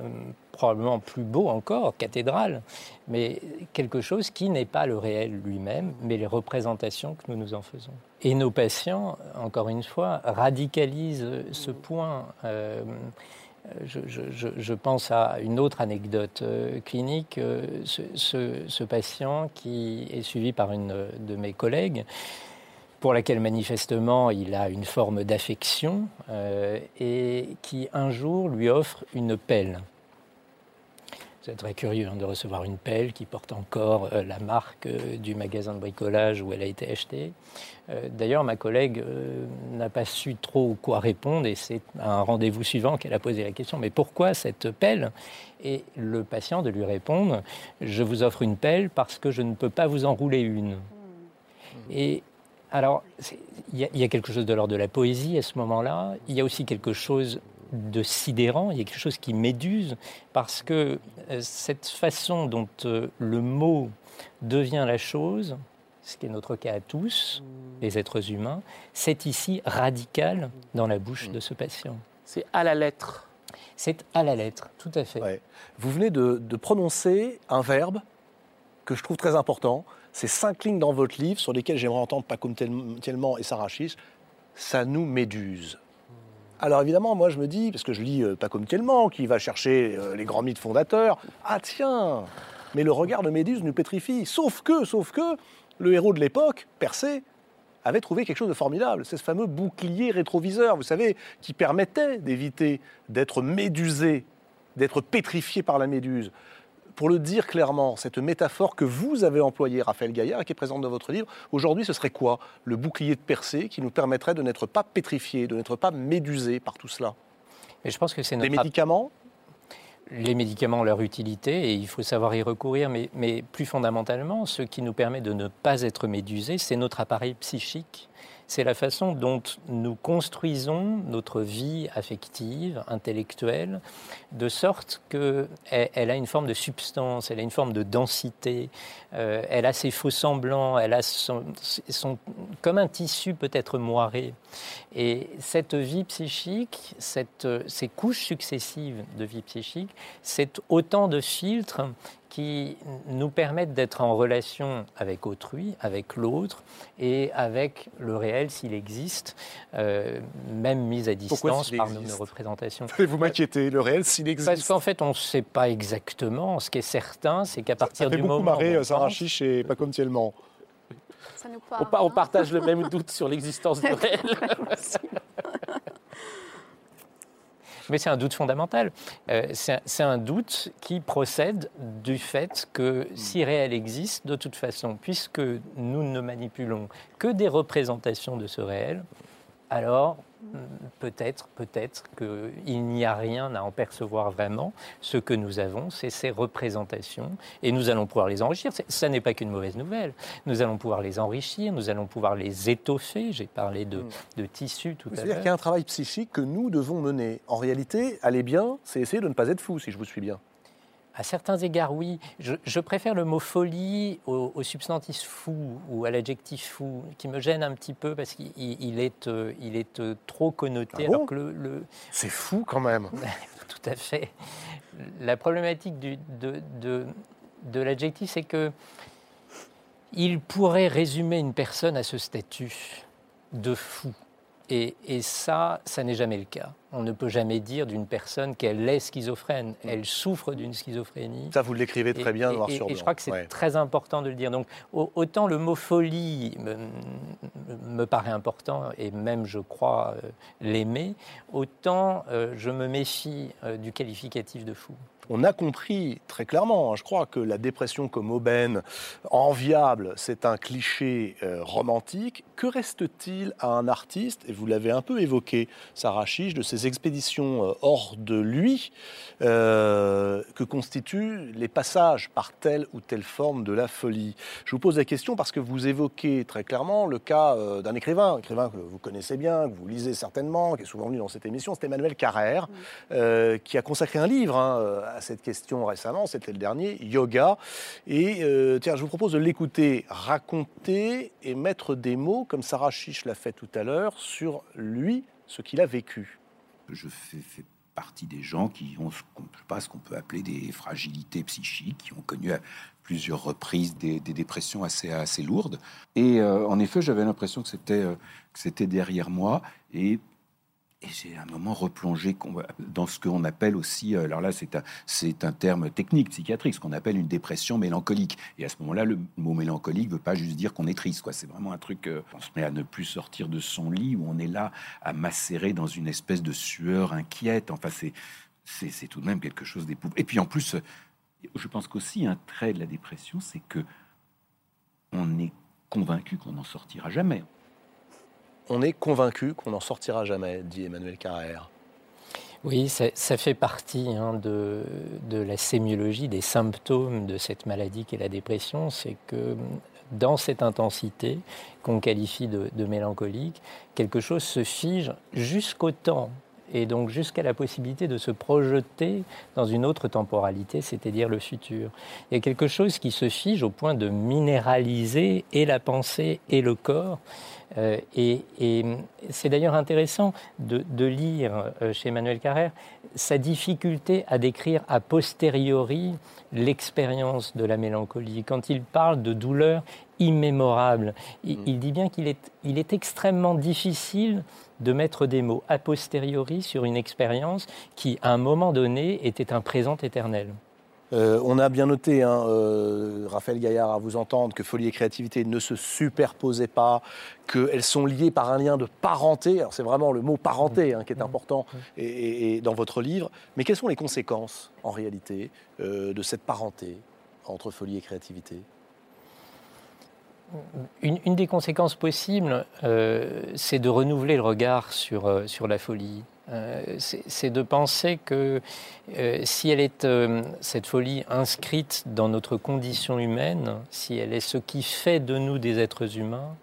probablement plus beau encore, cathédrale, mais quelque chose qui n'est pas le réel lui-même, mais les représentations que nous nous en faisons. Et nos patients, encore une fois, radicalisent ce point je, pense à une autre anecdote euh, clinique. Euh, ce, patient qui est suivi par une de mes collègues, pour laquelle manifestement il a une forme d'affection, euh, et qui un jour lui offre une pelle. C'est très curieux hein, de recevoir une pelle qui porte encore euh, la marque euh, du magasin de bricolage où elle a été achetée. Euh, d'ailleurs, ma collègue n'a pas su trop quoi répondre et c'est à un rendez-vous suivant qu'elle a posé la question mais pourquoi cette pelle? Et le patient de lui répondre je vous offre une pelle parce que je ne peux pas vous enrouler une. Et alors, il y, a quelque chose de l'ordre de la poésie à ce moment-là. Il y a aussi quelque chose de sidérant, il y a quelque chose qui méduse, parce que euh, cette façon dont euh, le mot devient la chose, ce qui est notre cas à tous, les êtres humains, c'est ici radical dans la bouche de ce patient. C'est à la lettre. C'est à la lettre, tout à fait. Vous venez de, de, prononcer un verbe que je trouve très important. C'est cinq lignes dans votre livre sur lesquelles j'aimerais entendre Paco Tellement et Sarah Chiche. Ça nous méduse. Alors évidemment, moi je me dis, parce que je lis euh, pas comme tellement, qui va chercher euh, les grands mythes fondateurs, ah tiens, mais le regard de Méduse nous pétrifie. Sauf que, sauf que, le héros de l'époque, Persée, avait trouvé quelque chose de formidable. C'est ce fameux bouclier rétroviseur, vous savez, qui permettait d'éviter d'être médusé, d'être pétrifié par la méduse pour le dire clairement, cette métaphore que vous avez employée, Raphaël Gaillard, et qui est présente dans votre livre, aujourd'hui, ce serait quoi? Le bouclier de Persée qui nous permettrait de n'être pas pétrifié, de n'être pas médusé par tout cela? Mais je pense que c'est Les médicaments? Les médicaments ont leur utilité et il faut savoir y recourir, mais, mais, plus fondamentalement, ce qui nous permet de ne pas être médusé, c'est notre appareil psychique c'est la façon dont nous construisons notre vie affective, intellectuelle, de sorte qu'elle elle a une forme de substance, elle a une forme de densité, euh, elle a ses faux semblants, elle a son, comme un tissu peut-être moiré. Et cette vie psychique, cette, ces couches successives de vie psychique, c'est autant de filtres qui nous permettent d'être en relation avec autrui, avec l'autre et avec le réel s'il existe, euh, même mis à distance par nos, représentations. Vous m'inquiétez, le réel s'il existe? Parce qu'en fait, on ne sait pas exactement. Ce qui est certain, c'est qu'à partir ça fait du beaucoup moment. marrer euh, Sarah Chiche et pas comme tellement. Ça nous parle, on, on, partage le même doute sur l'existence du réel. Mais c'est un doute fondamental. Euh, c'est un doute qui procède du fait que si réel existe, de toute façon, puisque nous ne manipulons que des représentations de ce réel, alors peut-être, peut-être qu'il n'y a rien à en percevoir vraiment. Ce que nous avons, c'est ces représentations, et nous allons pouvoir les enrichir. Ça n'est pas qu'une mauvaise nouvelle. Nous allons pouvoir les enrichir, nous allons pouvoir les étoffer. J'ai parlé de, mm. de tissu tout à l'heure. C'est-à-dire qu'il y a un travail psychique que nous devons mener. En réalité, aller bien, c'est essayer de ne pas être fou, si je vous suis bien. À certains égards, oui. Je, préfère le mot folie au, substantif fou ou à l'adjectif fou, qui me gêne un petit peu parce qu'il est, euh, il est euh, trop connoté. Ah le, C'est fou quand même. Tout à fait. La problématique du, de, de, de l'adjectif, c'est que il pourrait résumer une personne à ce statut de fou. Et, ça, ça n'est jamais le cas. On ne peut jamais dire d'une personne qu'elle est schizophrène. Elle souffre d'une schizophrénie. Ça, vous l'écrivez très bien, noir sur blanc. Et je crois que c'est très important de le dire. Donc, autant le mot folie me, paraît important, et même, je crois, euh, l'aimer, autant euh, je me méfie euh, du qualificatif de fou on a compris très clairement, hein, je crois, que la dépression comme aubaine enviable, c'est un cliché euh, romantique. Que reste-t-il à un artiste, et vous l'avez un peu évoqué, Sarah Chiche, de ces expéditions euh, hors de lui, euh, que constituent les passages par telle ou telle forme de la folie? Je vous pose la question parce que vous évoquez très clairement le cas d'un écrivain, écrivain que vous connaissez bien, que vous lisez certainement, qui est souvent venu dans cette émission, c'est Emmanuel Carrère, qui a consacré un livre hein, cette question récemment, c'était le dernier, yoga. Et euh, tiens, je vous propose de l'écouter raconter et mettre des mots, comme Sarah Chiche l'a fait tout à l'heure, sur lui, ce qu'il a vécu. Je fais, partie des gens qui ont ce qu'on peut appeler des fragilités psychiques, qui ont connu à plusieurs reprises des, dépressions assez, lourdes. Et euh, en effet, j'avais l'impression que c'était euh, derrière moi. Et et j'ai un moment replongé dans ce qu'on appelle aussi, euh, alors là c'est un, c'est un terme technique, psychiatrique, ce qu'on appelle une dépression mélancolique. Et à ce moment-là, le mot mélancolique ne veut pas juste dire qu'on est triste, quoi. C'est vraiment un truc, euh, on se met à ne plus sortir de son lit, où on est là à macérer dans une espèce de sueur inquiète. Enfin, c'est, c'est, c'est tout de même quelque chose d'épouvantable. Et puis en plus, je pense qu'aussi un trait de la dépression, c'est que on est convaincu qu'on n'en sortira jamais on est convaincu qu'on n'en sortira jamais, dit Emmanuel Carrère. Oui, ça, fait partie hein, de, la sémiologie, des symptômes de cette maladie qu'est la dépression. C'est que dans cette intensité qu'on qualifie de, mélancolique, quelque chose se fige jusqu'au temps et donc jusqu'à la possibilité de se projeter dans une autre temporalité, c'est-à-dire le futur. Il y a quelque chose qui se fige au point de minéraliser et la pensée et le corps. Euh, et, c'est d'ailleurs intéressant de, lire euh, chez Emmanuel Carrère sa difficulté à décrire a posteriori l'expérience de la mélancolie. Quand il parle de douleur immémorable, il, mm. dit bien qu'il est, il est extrêmement difficile de mettre des mots a posteriori sur une expérience qui, à un moment donné, était un présent éternel. Euh, on a bien noté, hein, euh, Raphaël Gaillard, à vous entendre, que folie et créativité ne se superposaient pas, qu'elles sont liées par un lien de parenté. Alors c'est vraiment le mot parenté hein, qui est important et, dans votre livre. Mais quelles sont les conséquences, en réalité, euh, de cette parenté entre folie et créativité? Une, des conséquences possibles, c'est de renouveler le regard sur, sur la folie. Euh, c'est de penser que euh, si elle est, euh, cette folie, inscrite dans notre condition humaine, si elle est ce qui fait de nous des êtres humains,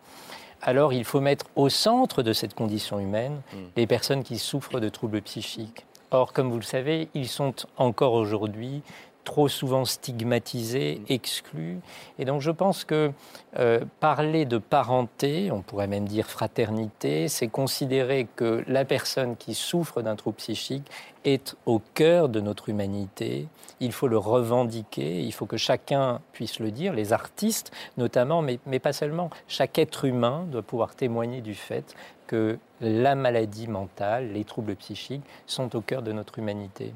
alors il faut mettre au centre de cette condition humaine mm. les personnes qui souffrent de troubles psychiques. Or, comme vous le savez, ils sont encore aujourd'hui trop souvent stigmatisés, mm. exclus. Et donc je pense que euh, parler de parenté, on pourrait même dire fraternité, c'est considérer que la personne qui souffre d'un trouble psychique est au cœur de notre humanité. Il faut le revendiquer, il faut que chacun puisse le dire, les artistes notamment, mais, mais pas seulement. Chaque être humain doit pouvoir témoigner du fait que la maladie mentale, les troubles psychiques sont au cœur de notre humanité.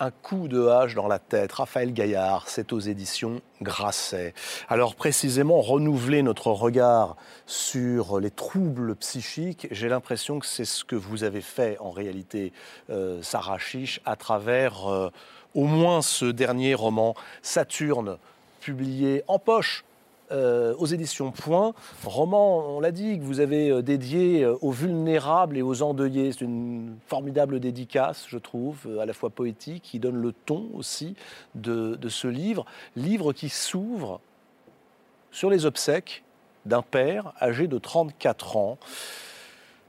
Un coup de hache dans la tête, Raphaël Gaillard, c'est aux éditions Grasset. Alors précisément, renouveler notre regard sur les troubles psychiques, j'ai l'impression que c'est ce que vous avez fait en réalité, euh, Sarah Chiche, à travers euh, au moins ce dernier roman, Saturne, publié en poche euh, aux éditions Point, roman, on l'a dit, que vous avez euh, dédié euh, aux vulnérables et aux endeuillés. C'est une formidable dédicace, je trouve, à la fois poétique, qui donne le ton aussi de, de ce livre. Livre qui s'ouvre sur les obsèques d'un père âgé de 34 ans.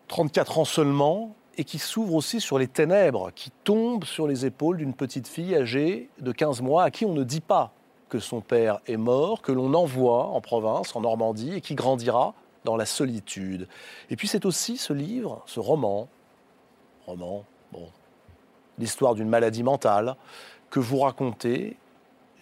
34 ans seulement, et qui s'ouvre aussi sur les ténèbres qui tombent sur les épaules d'une petite fille âgée de 15 mois à qui on ne dit pas que son père est mort, que l'on envoie en province, en Normandie, et qui grandira dans la solitude. Et puis c'est aussi ce livre, ce roman, roman, bon, l'histoire d'une maladie mentale que vous racontez,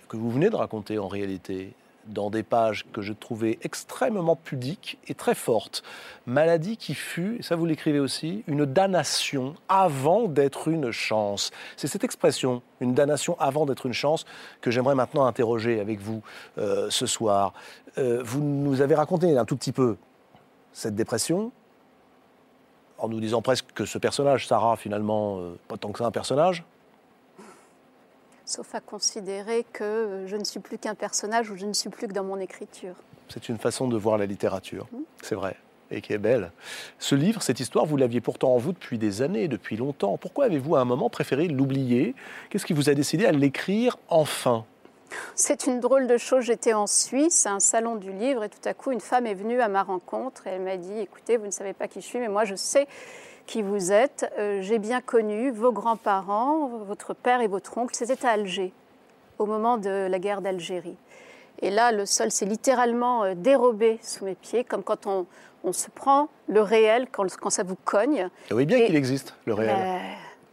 que vous venez de raconter en réalité, dans des pages que je trouvais extrêmement pudiques et très fortes. Maladie qui fut, ça vous l'écrivez aussi, une damnation avant d'être une chance. C'est cette expression, une damnation avant d'être une chance, que j'aimerais maintenant interroger avec vous euh, ce soir. Euh, vous nous avez raconté un tout petit peu cette dépression, en nous disant presque que ce personnage, Sarah, finalement, euh, pas tant que ça un personnage, sauf à considérer que je ne suis plus qu'un personnage ou je ne suis plus que dans mon écriture. C'est une façon de voir la littérature, mmh. c'est vrai, et qui est belle. Ce livre, cette histoire, vous l'aviez pourtant en vous depuis des années, depuis longtemps. Pourquoi avez-vous à un moment préféré l'oublier? Qu'est-ce qui vous a décidé à l'écrire enfin? C'est une drôle de chose. J'étais en Suisse, à un salon du livre, et tout à coup, une femme est venue à ma rencontre et elle m'a dit Écoutez, vous ne savez pas qui je suis, mais moi, je sais qui vous êtes. Euh, j'ai bien connu vos grands-parents, votre père et votre oncle. C'était à Alger, au moment de la guerre d'Algérie. Et là, le sol s'est littéralement euh, dérobé sous mes pieds, comme quand on, se prend le réel quand, quand ça vous cogne. Oui, bien qu'il existe, le réel. Euh,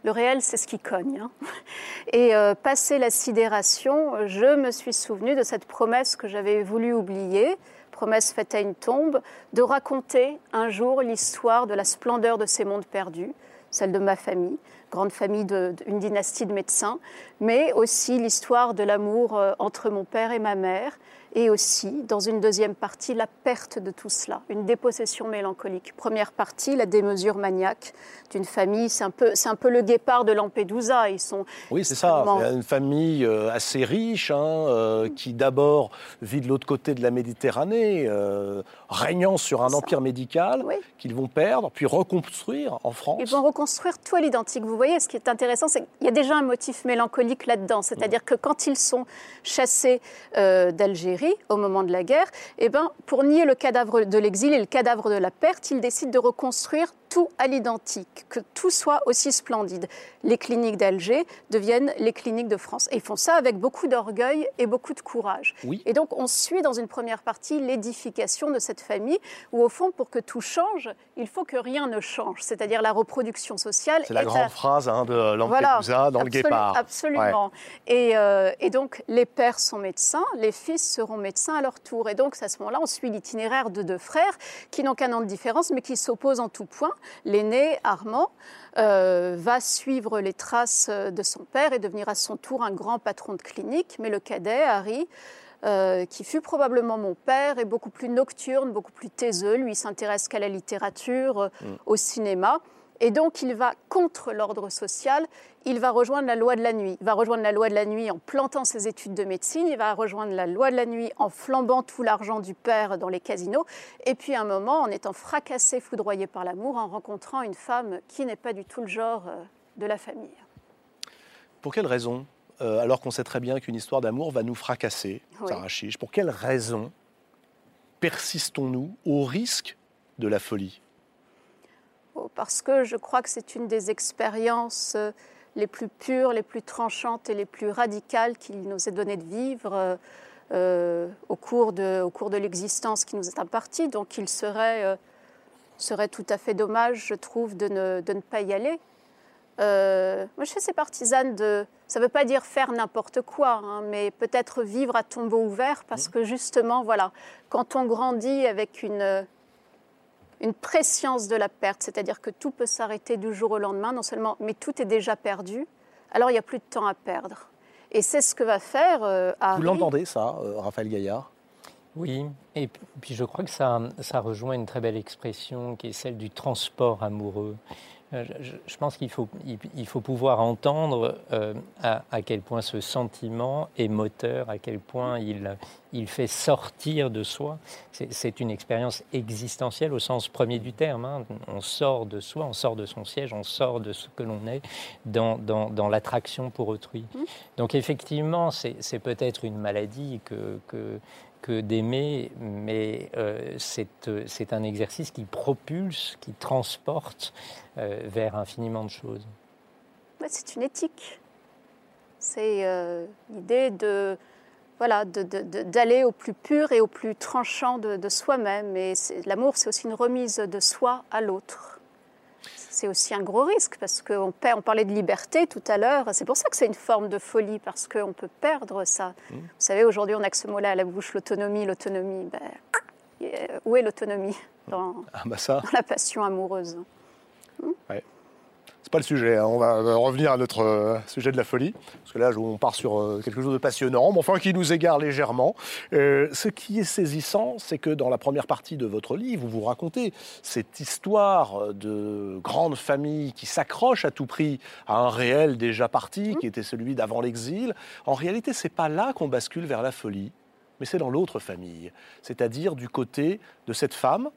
le réel, c'est ce qui cogne. Hein. Et passé la sidération, je me suis souvenu de cette promesse que j'avais voulu oublier, promesse faite à une tombe, de raconter un jour l'histoire de la splendeur de ces mondes perdus, celle de ma famille, grande famille d'une dynastie de médecins, mais aussi l'histoire de l'amour euh, entre mon père et ma mère, et aussi, dans une deuxième partie, la perte de tout cela, une dépossession mélancolique. Première partie, la démesure maniaque d'une famille, c'est un, peu, c'est un peu le guépard de Lampedusa. Ils sont oui, c'est ça, une famille euh, assez riche, hein, euh, qui d'abord vit de l'autre côté de la Méditerranée, euh, régnant sur un empire médical qu'ils vont perdre, puis reconstruire en France. Ils vont reconstruire tout à l'identique. Vous voyez, ce qui est intéressant, c'est qu'il y a déjà un motif mélancolique là-dedans, c'est-à-dire que quand ils sont chassés d'Algérie, au moment de la guerre, eh ben, pour nier le cadavre de l'exil et le cadavre de la perte, il décide de reconstruire tout à l'identique, que tout soit aussi splendide. Les cliniques d'Alger deviennent les cliniques de France. Et ils font ça avec beaucoup d'orgueil et beaucoup de courage. Oui. Et donc, on suit dans une première partie l'édification de cette famille, où au fond, pour que tout change, il faut que rien ne change, c'est-à-dire la reproduction sociale. C'est la grande à- phrase hein, de voilà, Lampedusa dans le Guépard. Absolument. Et, euh, et donc, les pères sont médecins, les fils seront médecins à leur tour. Et donc, à ce moment-là, on suit l'itinéraire de deux frères qui n'ont qu'un an de différence, mais qui s'opposent en tout point. L'aîné, Armand, euh, va suivre les traces de son père et devenir à son tour un grand patron de clinique. Mais le cadet, Harry, euh, qui fut probablement mon père, est beaucoup plus nocturne, beaucoup plus taiseux. Lui, il s'intéresse qu'à la littérature, euh, au cinéma. Et donc, il va contre l'ordre social. Il va rejoindre la loi de la nuit. Il va rejoindre la loi de la nuit en plantant ses études de médecine. Il va rejoindre la loi de la nuit en flambant tout l'argent du père dans les casinos. Et puis, à un moment, en étant fracassé, foudroyé par l'amour, en rencontrant une femme qui n'est pas du tout le genre euh, de la famille. Pour quelle raison euh, alors qu'on sait très bien qu'une histoire d'amour va nous fracasser, Oui. Sarah Chiche, pour quelle raison persistons-nous au risque de la folie? Parce que je crois que c'est une des expériences euh, les plus pures, les plus tranchantes et les plus radicales qu'il nous est donné de vivre euh, euh, au cours de, l'existence qui nous est impartie. Donc il serait, euh, serait tout à fait dommage, je trouve, de ne, de ne pas y aller. Euh, moi, je suis assez partisane de. Ça ne veut pas dire faire n'importe quoi, hein, mais peut-être vivre à tombeau ouvert, parce que justement, voilà, quand on grandit avec une, une préscience de la perte, c'est-à-dire que tout peut s'arrêter du jour au lendemain, non seulement, mais tout est déjà perdu, alors il n'y a plus de temps à perdre. Et c'est ce que va faire euh, Harry. Vous l'entendez ça, euh, Raphaël Gaillard? Oui, et puis je crois que ça, ça rejoint une très belle expression qui est celle du transport amoureux. Euh, Je, pense qu'il faut, il, il faut pouvoir entendre euh, à, à quel point ce sentiment est moteur, à quel point il, il fait sortir de soi. C'est- une expérience existentielle au sens premier du terme. hein. On sort de soi, on sort de son siège, on sort de ce que l'on est dans, dans, dans l'attraction pour autrui. Donc effectivement, c'est c'est peut-être une maladie que, que, que d'aimer, mais euh, c'est euh, c'est un exercice qui propulse, qui transporte euh, vers infiniment de choses. Ouais, c'est une éthique. C'est l'idée de voilà d'aller au plus pur et au plus tranchant de, soi-même. Et l'amour, c'est aussi une remise de soi à l'autre. C'est aussi un gros risque parce qu'on perd. On parlait de liberté tout à l'heure. C'est pour ça que c'est une forme de folie parce qu'on peut perdre ça. Vous savez, aujourd'hui, on a que ce mot-là à la bouche, l'autonomie, l'autonomie. Ben, euh, où est l'autonomie dans, Ah bah ça, dans la passion amoureuse pas le sujet. hein. On va euh, revenir à notre euh, sujet de la folie, parce que là, on part sur euh, quelque chose de passionnant, mais enfin qui nous égare légèrement. Ce qui est saisissant, c'est que dans la première partie de votre livre, vous vous racontez cette histoire de grande famille qui s'accroche à tout prix à un réel déjà parti, qui était celui d'avant l'exil. En réalité, c'est pas là qu'on bascule vers la folie, mais c'est dans l'autre famille, c'est-à-dire du côté de cette femme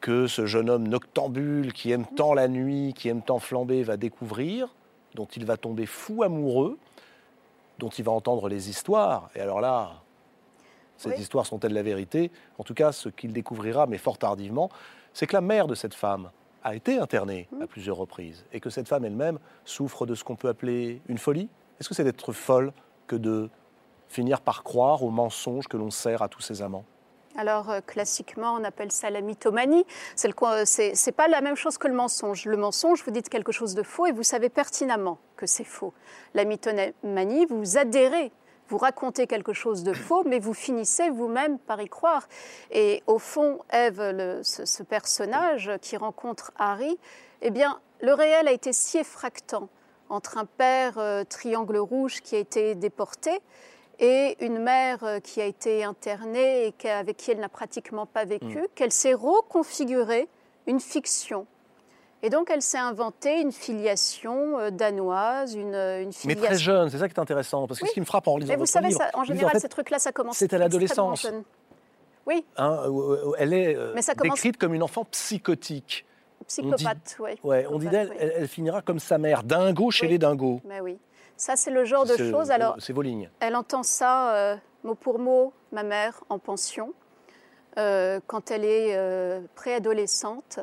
que ce jeune homme noctambule qui aime tant la nuit, qui aime tant flamber, va découvrir, dont il va tomber fou amoureux, dont il va entendre les histoires. Et alors là, ces Oui. histoires sont-elles la vérité? En tout cas, ce qu'il découvrira, mais fort tardivement, c'est que la mère de cette femme a été internée à plusieurs reprises et que cette femme elle-même souffre de ce qu'on peut appeler une folie. Est-ce que c'est d'être folle que de finir par croire aux mensonges que l'on sert à tous ses amants? Alors, euh, classiquement, on appelle ça la mythomanie. C'est C'est c'est pas la même chose que le mensonge. Le mensonge, vous dites quelque chose de faux et vous savez pertinemment que c'est faux. La mythomanie, vous adhérez. Vous racontez quelque chose de faux, mais vous finissez vous-même par y croire. Et au fond, Ève, le- ce, ce personnage qui rencontre Harry, eh bien, le réel a été si effractant entre un père euh, triangle rouge qui a été déporté et une mère euh, qui a été internée et avec qui elle n'a pratiquement pas vécu, qu'elle s'est reconfigurée une fiction. Et donc elle s'est inventée une filiation euh, danoise, une, euh, une Mais filiation. très jeune, c'est ça qui est intéressant. Parce que Oui. ce qui me frappe en lisant Mais vous savez, livre, ça, en général, fait, ces trucs-là, ça commence. c'est à l'adolescence. Oui, hein, euh, elle est euh, commence- décrite comme une enfant psychotique. psychopathe, oui. Ouais, on dit d'elle, oui. elle, elle finira comme sa mère, dingo chez Oui. les dingos. Mais oui. Ça, c'est le genre de choses. Alors, C'est vos lignes. Elle entend ça euh, mot pour mot, ma mère, en pension, euh, quand elle est euh, préadolescente.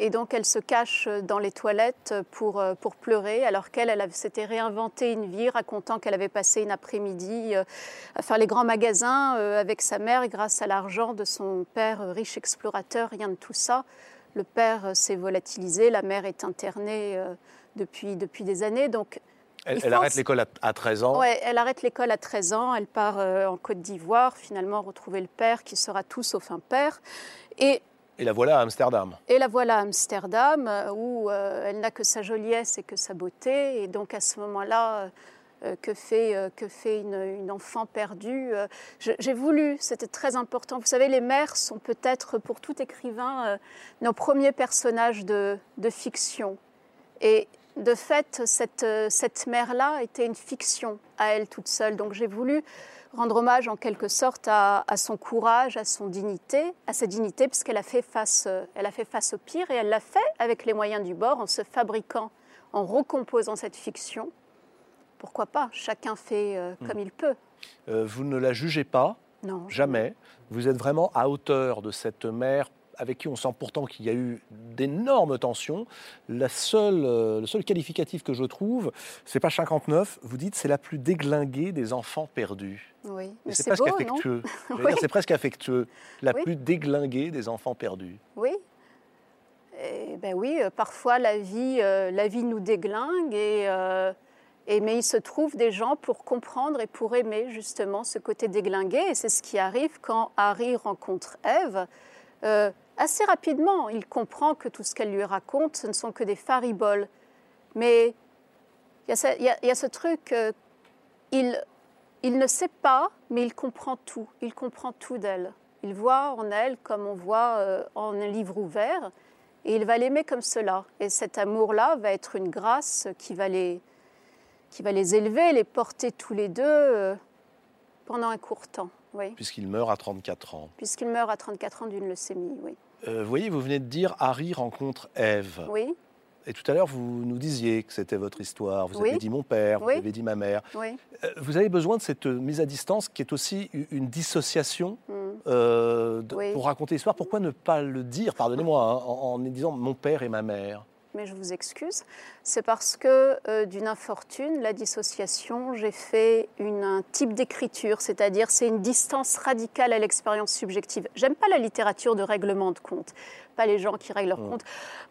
Et donc elle se cache dans les toilettes pour, pour pleurer, alors qu'elle elle s'était réinventé une vie, racontant qu'elle avait passé une après-midi à faire les grands magasins avec sa mère grâce à l'argent de son père riche explorateur, rien de tout ça. Le père s'est volatilisé, la mère est internée depuis, depuis des années. Donc elle, elle arrête l'école à, à 13 ans. Oui, elle arrête l'école à 13 ans, elle part en Côte d'Ivoire, finalement retrouver le père qui sera tout sauf un père. Et et la voilà à Amsterdam. Et la voilà à Amsterdam, euh, où euh, elle n'a que sa joliesse et que sa beauté. Et donc à ce moment-là, euh, que fait, euh, que fait une, une enfant perdue euh, J'ai voulu, c'était très important. Vous savez, les mères sont peut-être pour tout écrivain euh, nos premiers personnages de, de fiction. Et de fait, cette, cette mère-là était une fiction à elle toute seule. Donc j'ai voulu rendre hommage en quelque sorte à, à son courage, à son dignité, à sa dignité, puisqu'elle a fait face, elle a fait face au pire et elle l'a fait avec les moyens du bord, en se fabriquant, en recomposant cette fiction. Pourquoi pas? Chacun fait euh, comme il peut. Euh, vous ne la jugez pas, Non. jamais. Vous êtes vraiment à hauteur de cette mère avec qui on sent pourtant qu'il y a eu d'énormes tensions. La seule, euh, le seul qualificatif que je trouve, c'est pas 59, vous dites c'est la plus déglinguée des enfants perdus. Oui, mais c'est presque beau, affectueux. Oui. C'est presque affectueux. La Oui. plus déglinguée des enfants perdus. Oui. Et ben oui, euh, parfois la vie, euh, la vie nous déglingue, et, euh, et- mais il se trouve des gens pour comprendre et pour aimer justement ce côté déglingué. Et c'est ce qui arrive quand Harry rencontre Ève. Euh, assez rapidement, il comprend que tout ce qu'elle lui raconte, ce ne sont que des fariboles. Mais il y a ce, il y a- il y a ce truc, euh, il, il ne sait pas, mais il comprend tout. Il comprend tout d'elle. Il voit en elle comme on voit euh, en un livre ouvert, et il va l'aimer comme cela. Et cet amour-là va être une grâce qui va les, qui va les élever, les porter tous les deux euh, pendant un court temps. Oui. Puisqu'il meurt à 34 ans. Puisqu'il meurt à 34 ans d'une leucémie. Oui. Euh, vous voyez, vous venez de dire Harry rencontre Ève. Oui. Et tout à l'heure, vous nous disiez que c'était votre histoire. Vous Oui. avez dit mon père, vous avez dit ma mère. Oui. Euh, Vous avez besoin de cette euh, mise à distance qui est aussi une dissociation Mm. euh, de- Oui. pour raconter l'histoire. Pourquoi ne pas le dire, pardonnez-moi, hein, en, en disant mon père et ma mère mais je vous excuse, c'est parce que euh, d'une infortune, la dissociation, j'ai fait un type d'écriture, c'est-à-dire c'est une distance radicale à l'expérience subjective. J'aime pas la littérature de règlement de compte, pas les gens qui règlent leur compte.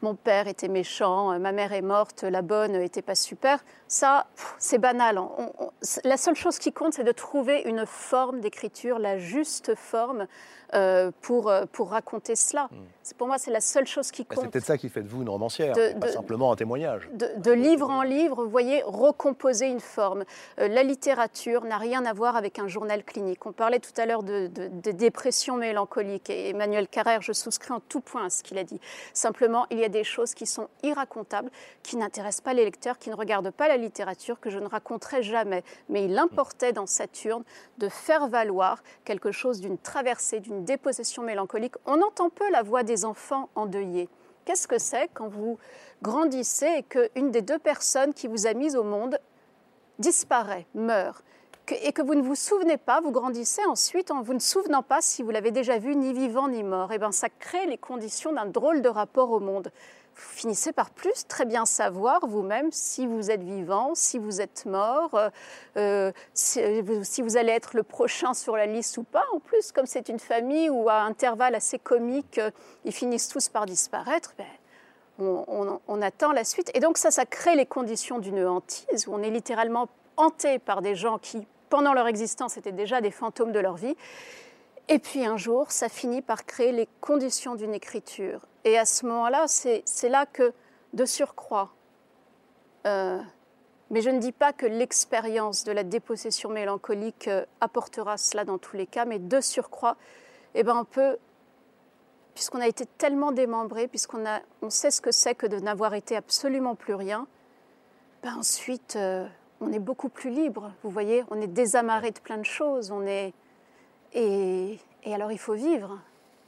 Mon père était méchant, euh, ma mère est morte, la bonne était pas super. Ça, c'est banal. On- on- c'est- la seule chose qui compte, c'est de trouver une forme d'écriture, la juste forme euh, pour, euh, pour raconter cela. C'est Pour moi, c'est la seule chose qui compte C'est peut-être ça qui fait de vous une romancière, De- pas simplement un témoignage. de, de livre en livre, vous voyez, recomposer une forme. Euh, la littérature n'a rien à voir avec un journal clinique. On parlait tout à l'heure de dépression mélancolique et Emmanuel Carrère, je souscris en tout point à ce a dit. Simplement, il y a des choses qui sont irracontables, qui n'intéressent pas les lecteurs, qui ne regardent pas la littérature, que je ne raconterai jamais. Mais il importait dans Saturne de faire valoir quelque chose d'une traversée, d'une dépossession mélancolique. On entend peu la voix des enfants endeuillés. Qu'est-ce que c'est quand vous grandissez et qu'une des deux personnes qui vous a mise au monde disparaît, meurt et que vous ne vous souvenez pas, vous grandissez ensuite en vous ne souvenant pas si vous l'avez déjà vu ni vivant ni mort. Et bien ça crée les conditions d'un drôle de rapport au monde. Vous finissez par plus très bien savoir vous-même si vous êtes vivant, si vous êtes mort, euh, euh, si, euh, si vous allez être le prochain sur la liste ou pas. En plus, comme c'est une famille où à intervalles assez comiques, ils finissent tous par disparaître, ben, on attend la suite. Et donc ça, ça crée les conditions d'une hantise, où on est littéralement hanté par des gens qui, pendant leur existence, étaient déjà des fantômes de leur vie. Et puis un jour, ça finit par créer les conditions d'une écriture. Et à ce moment-là, c'est là que, de surcroît, euh, mais je ne dis pas que l'expérience de la dépossession mélancolique euh, apportera cela dans tous les cas, mais de surcroît, eh ben on peut, puisqu'on a été tellement démembré, puisqu'on on sait ce que c'est que de n'avoir été absolument plus rien, ben ensuite, euh, on est beaucoup plus libre. Vous voyez, on est désamarré de plein de choses. On est et, et alors il faut vivre.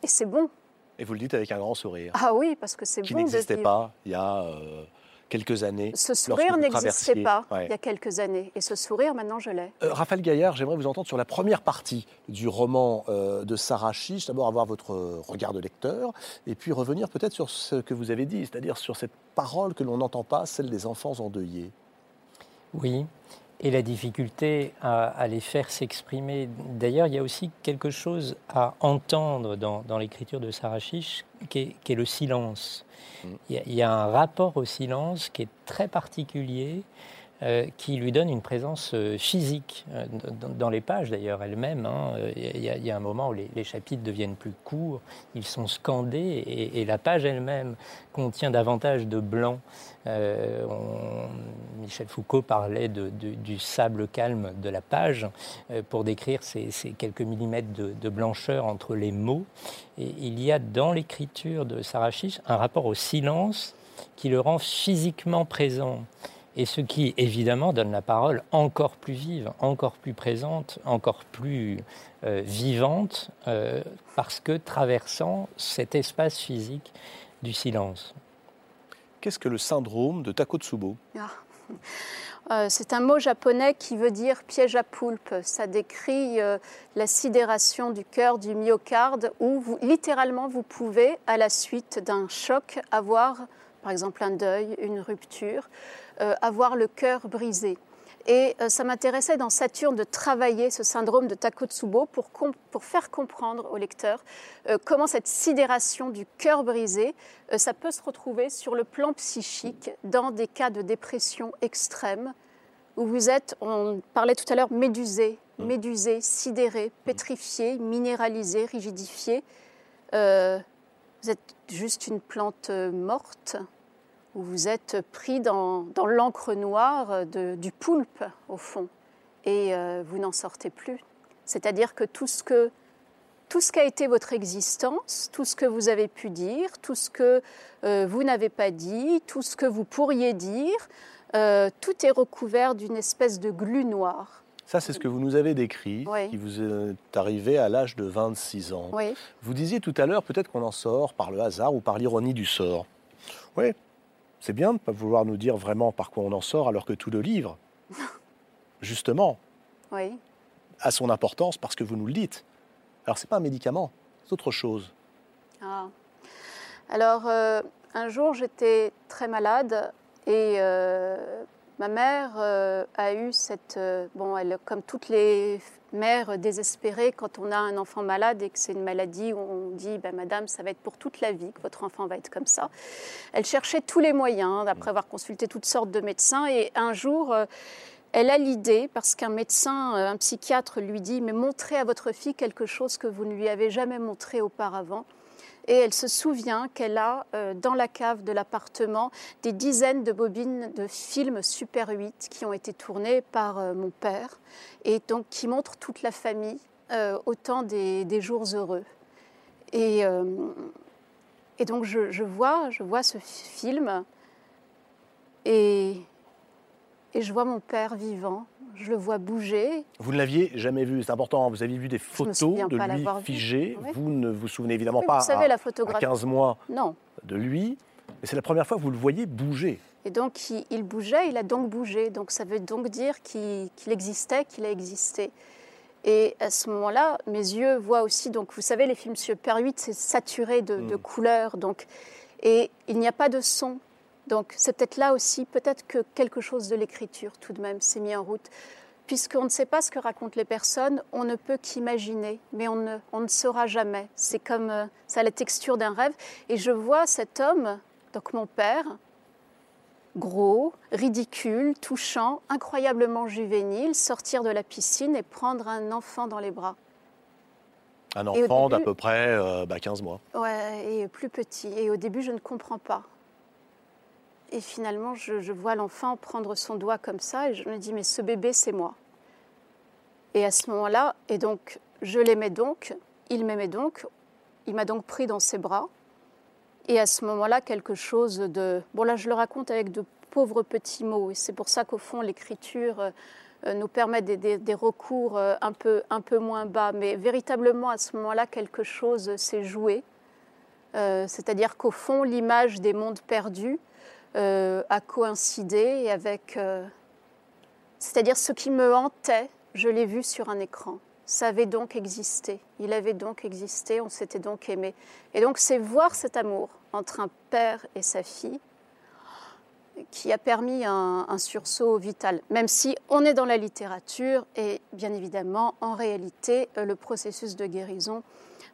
Et c'est bon. Et vous le dites avec un grand sourire, Ah oui, parce que c'est qui bon de n'existait pas il y a euh, quelques années. Ce sourire n'existait pas Ouais. il y a quelques années. Et ce sourire, maintenant, je l'ai. Euh, Raphaël Gaillard, j'aimerais vous entendre sur la première partie du roman euh, de Sarah Chiche. D'abord avoir votre regard de lecteur, et puis revenir peut-être sur ce que vous avez dit, c'est-à-dire sur cette parole que l'on n'entend pas, celle des enfants endeuillés. Oui, et la difficulté à, à les faire s'exprimer. D'ailleurs, il y a aussi quelque chose à entendre dans, dans l'écriture de Sarah Chiche, qui est, le silence. Il y, a, il y a un rapport au silence qui est très particulier, euh, qui lui donne une présence euh, physique euh, dans, les pages d'ailleurs elles-mêmes. hein. Il y, a- un moment où les, chapitres deviennent plus courts, ils sont scandés et, la page elle-même contient davantage de blanc. Michel Foucault parlait du sable calme de la page pour décrire ces, quelques millimètres de, blancheur entre les mots. Il y a dans l'écriture de Sarah Chiche un rapport au silence qui le rend physiquement présent. Et ce qui, évidemment, donne la parole encore plus vive, encore plus présente, encore plus euh, vivante, euh, parce que traversant cet espace physique du silence. Qu'est-ce que le syndrome de Takotsubo? Euh, c'est un mot japonais qui veut dire piège à poulpe. Ça décrit euh, la sidération du cœur, du myocarde, où vous, littéralement vous pouvez, à la suite d'un choc, avoir, par exemple, un deuil, une rupture, avoir le cœur brisé. Et euh, ça m'intéressait dans Saturne de travailler ce syndrome de Takotsubo pour, com- pour faire comprendre au lecteur euh, comment cette sidération du cœur brisé, euh, ça peut se retrouver sur le plan psychique dans des cas de dépression extrême où vous êtes, on parlait tout à l'heure, médusé, médusé, sidéré, pétrifié, minéralisé, rigidifié. Euh, vous êtes juste une plante euh, morte où vous êtes pris dans, dans l'encre noire de- du poulpe, au fond, et euh, vous n'en sortez plus. C'est-à-dire que tout ce que tout ce qu'a été votre existence, tout ce que vous avez pu dire, tout ce que euh, vous n'avez pas dit, tout ce que vous pourriez dire, euh, tout est recouvert d'une espèce de glu noir. Ça, c'est ce que vous nous avez décrit, Oui. qui vous est arrivé à l'âge de 26 ans. Oui, Vous disiez tout à l'heure, peut-être qu'on en sort par le hasard ou par l'ironie du sort. Oui, c'est bien de ne pas vouloir nous dire vraiment par quoi on en sort, alors que tout le livre, justement, oui. a son importance parce que vous nous le dites. Alors, c'est pas un médicament, c'est autre chose. Ah. Alors, euh, un jour, j'étais très malade et euh, ma mère euh, a eu cette... bon, elle, comme toutes les mères désespérées, quand on a un enfant malade et que c'est une maladie où on dit, ben, Madame, ça va être pour toute la vie, que votre enfant va être comme ça. Elle cherchait tous les moyens, après avoir consulté toutes sortes de médecins. Et un jour... euh, elle a l'idée, parce qu'un médecin, euh, un psychiatre lui dit, mais montrez à votre fille quelque chose que vous ne lui avez jamais montré auparavant. Et elle se souvient qu'elle a euh, dans la cave de l'appartement des dizaines de bobines de films Super 8 qui ont été tournés par euh, mon père et donc qui montrent toute la famille euh, au temps des, jours heureux. Et, donc je, vois, je vois ce film et je vois mon père vivant, je le vois bouger. Vous ne l'aviez jamais vu, c'est important. Vous avez vu des photos de lui figé. Ouais. Vous ne vous souvenez évidemment Oui, pas vous savez, à, la à photographie. 15 mois Non. de lui, mais c'est la première fois que vous le voyez bouger. Et donc, il, il bougeait, il a donc bougé. Donc, ça veut donc dire qu'il existait, qu'il a existé. Et à ce moment-là, mes yeux voient aussi, donc vous savez, les films Super 8, c'est saturé de, de couleurs. Donc, et il n'y a pas de son. Donc, c'est peut-être là aussi, peut-être que quelque chose de l'écriture, tout de même, s'est mis en route. Puisqu'on ne sait pas ce que racontent les personnes, on ne peut qu'imaginer, mais on ne, on ne saura jamais. C'est comme, euh, ça la texture d'un rêve. Et je vois cet homme, donc mon père, gros, ridicule, touchant, incroyablement juvénile, sortir de la piscine et prendre un enfant dans les bras. Un enfant d'à peu près euh, bah, 15 mois. Ouais, et plus petit. Et au début, je ne comprends pas. Et finalement, je, vois l'enfant prendre son doigt comme ça et je me dis, mais ce bébé, c'est moi. Et à ce moment-là, et donc, je l'aimais donc, il m'aimait donc, il m'a donc pris dans ses bras. Et à ce moment-là, quelque chose de... Bon, là, je le raconte avec de pauvres petits mots. Et c'est pour ça qu'au fond, l'écriture euh, euh, nous permet des, des- recours euh, un peu, un peu moins bas. Mais véritablement, à ce moment-là, quelque chose s'est joué. C'est-à-dire qu'au fond, l'image des mondes perdus euh, a coïncidé avec... euh, C'est-à-dire ce qui me hantait, je l'ai vu sur un écran. Ça avait donc existé. Il avait donc existé, on s'était donc aimé. Et donc c'est voir cet amour entre un père et sa fille qui a permis un, un sursaut vital, même si on est dans la littérature et bien évidemment, en réalité, euh, le processus de guérison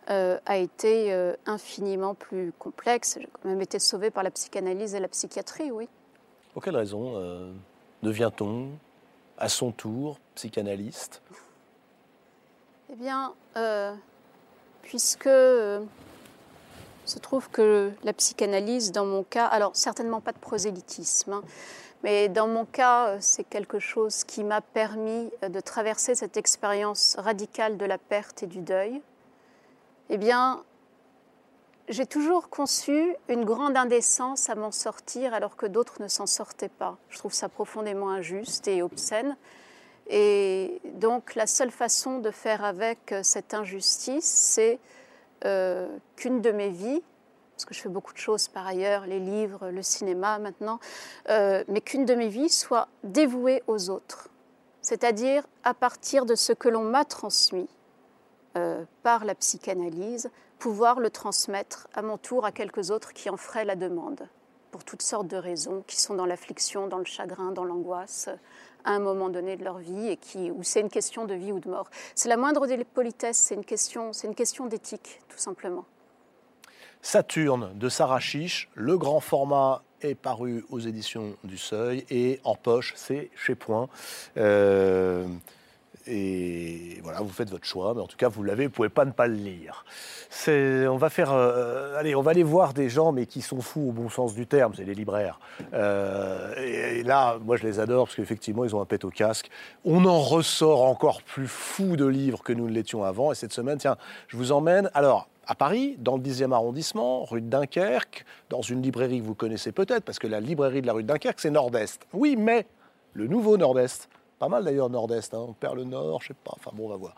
euh, a été euh, infiniment plus complexe. J'ai quand même été sauvée par la psychanalyse et la psychiatrie, oui. Pour quelle raison euh, devient-on, à son tour, psychanalyste? Eh bien, puisque se trouve que la psychanalyse, dans mon cas, alors certainement pas de prosélytisme, hein, mais dans mon cas, c'est quelque chose qui m'a permis de traverser cette expérience radicale de la perte et du deuil. Eh bien, j'ai toujours conçu une grande indécence à m'en sortir alors que d'autres ne s'en sortaient pas. Je trouve ça profondément injuste et obscène. Et donc la seule façon de faire avec euh, cette injustice, c'est euh, qu'une de mes vies, parce que je fais beaucoup de choses par ailleurs, les livres, le cinéma maintenant, euh, mais qu'une de mes vies soit dévouée aux autres. C'est-à-dire à partir de ce que l'on m'a transmis euh, par la psychanalyse, pouvoir le transmettre à mon tour à quelques autres qui en feraient la demande, pour toutes sortes de raisons, qui sont dans l'affliction, dans le chagrin, dans l'angoisse, à un moment donné de leur vie, et qui, où c'est une question de vie ou de mort. C'est la moindre des politesses, c'est une question, c'est une question d'éthique, tout simplement. Saturne de Sarah Chiche, le grand format est paru aux éditions du Seuil et en poche, c'est chez Point. Euh, et voilà, vous faites votre choix, mais en tout cas, vous l'avez, vous pouvez pas ne pas le lire. On va faire, euh, allez, on va aller voir des gens, mais qui sont fous au bon sens du terme, c'est les libraires. Euh, et, et là, moi, je les adore parce qu'effectivement, ils ont un pet au casque. On en ressort encore plus fou de livres que nous ne l'étions avant. Et cette semaine, tiens, je vous emmène. Alors, à Paris, dans le 10e arrondissement, rue de Dunkerque, dans une librairie que vous connaissez peut-être, parce que la librairie de la rue de Dunkerque, c'est Nord-Est. Oui, mais le nouveau Nord-Est, pas mal d'ailleurs Nord-Est, hein, on perd le Nord, je sais pas, enfin bon, on va voir.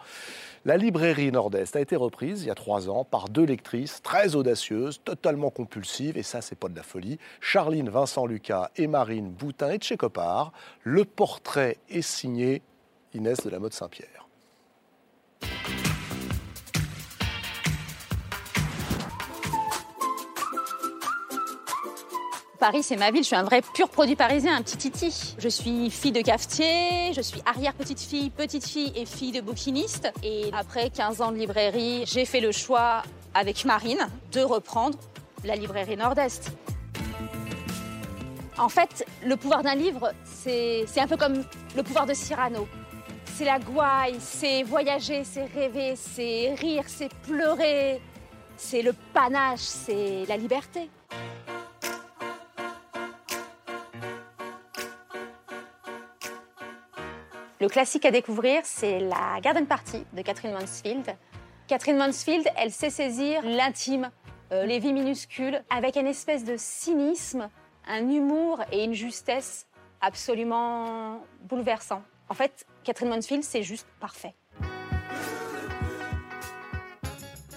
La librairie Nord-Est a été reprise il y a trois ans par deux lectrices très audacieuses, totalement compulsives, et ça, c'est pas de la folie. Charline Vincent Lucas et Marine Boutin et Tchécopard. Le portrait est signé Inès de la Mode Saint-Pierre. Paris, c'est ma ville, je suis un vrai pur produit parisien, un petit titi. Je suis fille de cafetier, je suis arrière-petite-fille, petite-fille et fille de bouquiniste. Et après 15 ans de librairie, j'ai fait le choix, avec Marine, de reprendre la librairie Nord-Est. En fait, le pouvoir d'un livre, c'est un peu comme le pouvoir de Cyrano. C'est la gouaille, c'est voyager, c'est rêver, c'est rire, c'est pleurer, c'est le panache, c'est la liberté. Le classique à découvrir, c'est la Garden Party de Catherine Mansfield. Catherine Mansfield, elle sait saisir l'intime, euh, les vies minuscules, avec une espèce de cynisme, un humour et une justesse absolument bouleversants. En fait, Catherine Mansfield, c'est juste parfait.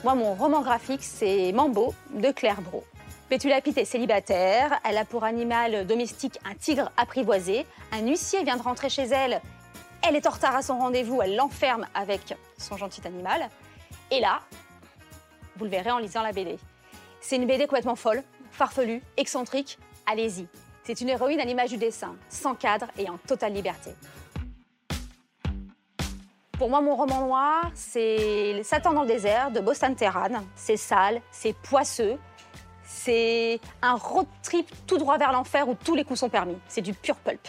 Moi, mon roman graphique, c'est Mambo de Claire Bro. Pétula Pitt est célibataire, elle a pour animal domestique un tigre apprivoisé. Un huissier vient de rentrer chez elle elle est en retard à son rendez-vous, elle l'enferme avec son gentil animal. Et là, vous le verrez en lisant la BD. C'est une BD complètement folle, farfelue, excentrique. Allez-y. C'est une héroïne à l'image du dessin, sans cadre et en totale liberté. Pour moi, mon roman noir, c'est Satan dans le désert de Bostan Terran. C'est sale, c'est poisseux, c'est un road trip tout droit vers l'enfer où tous les coups sont permis. C'est du pur pulp.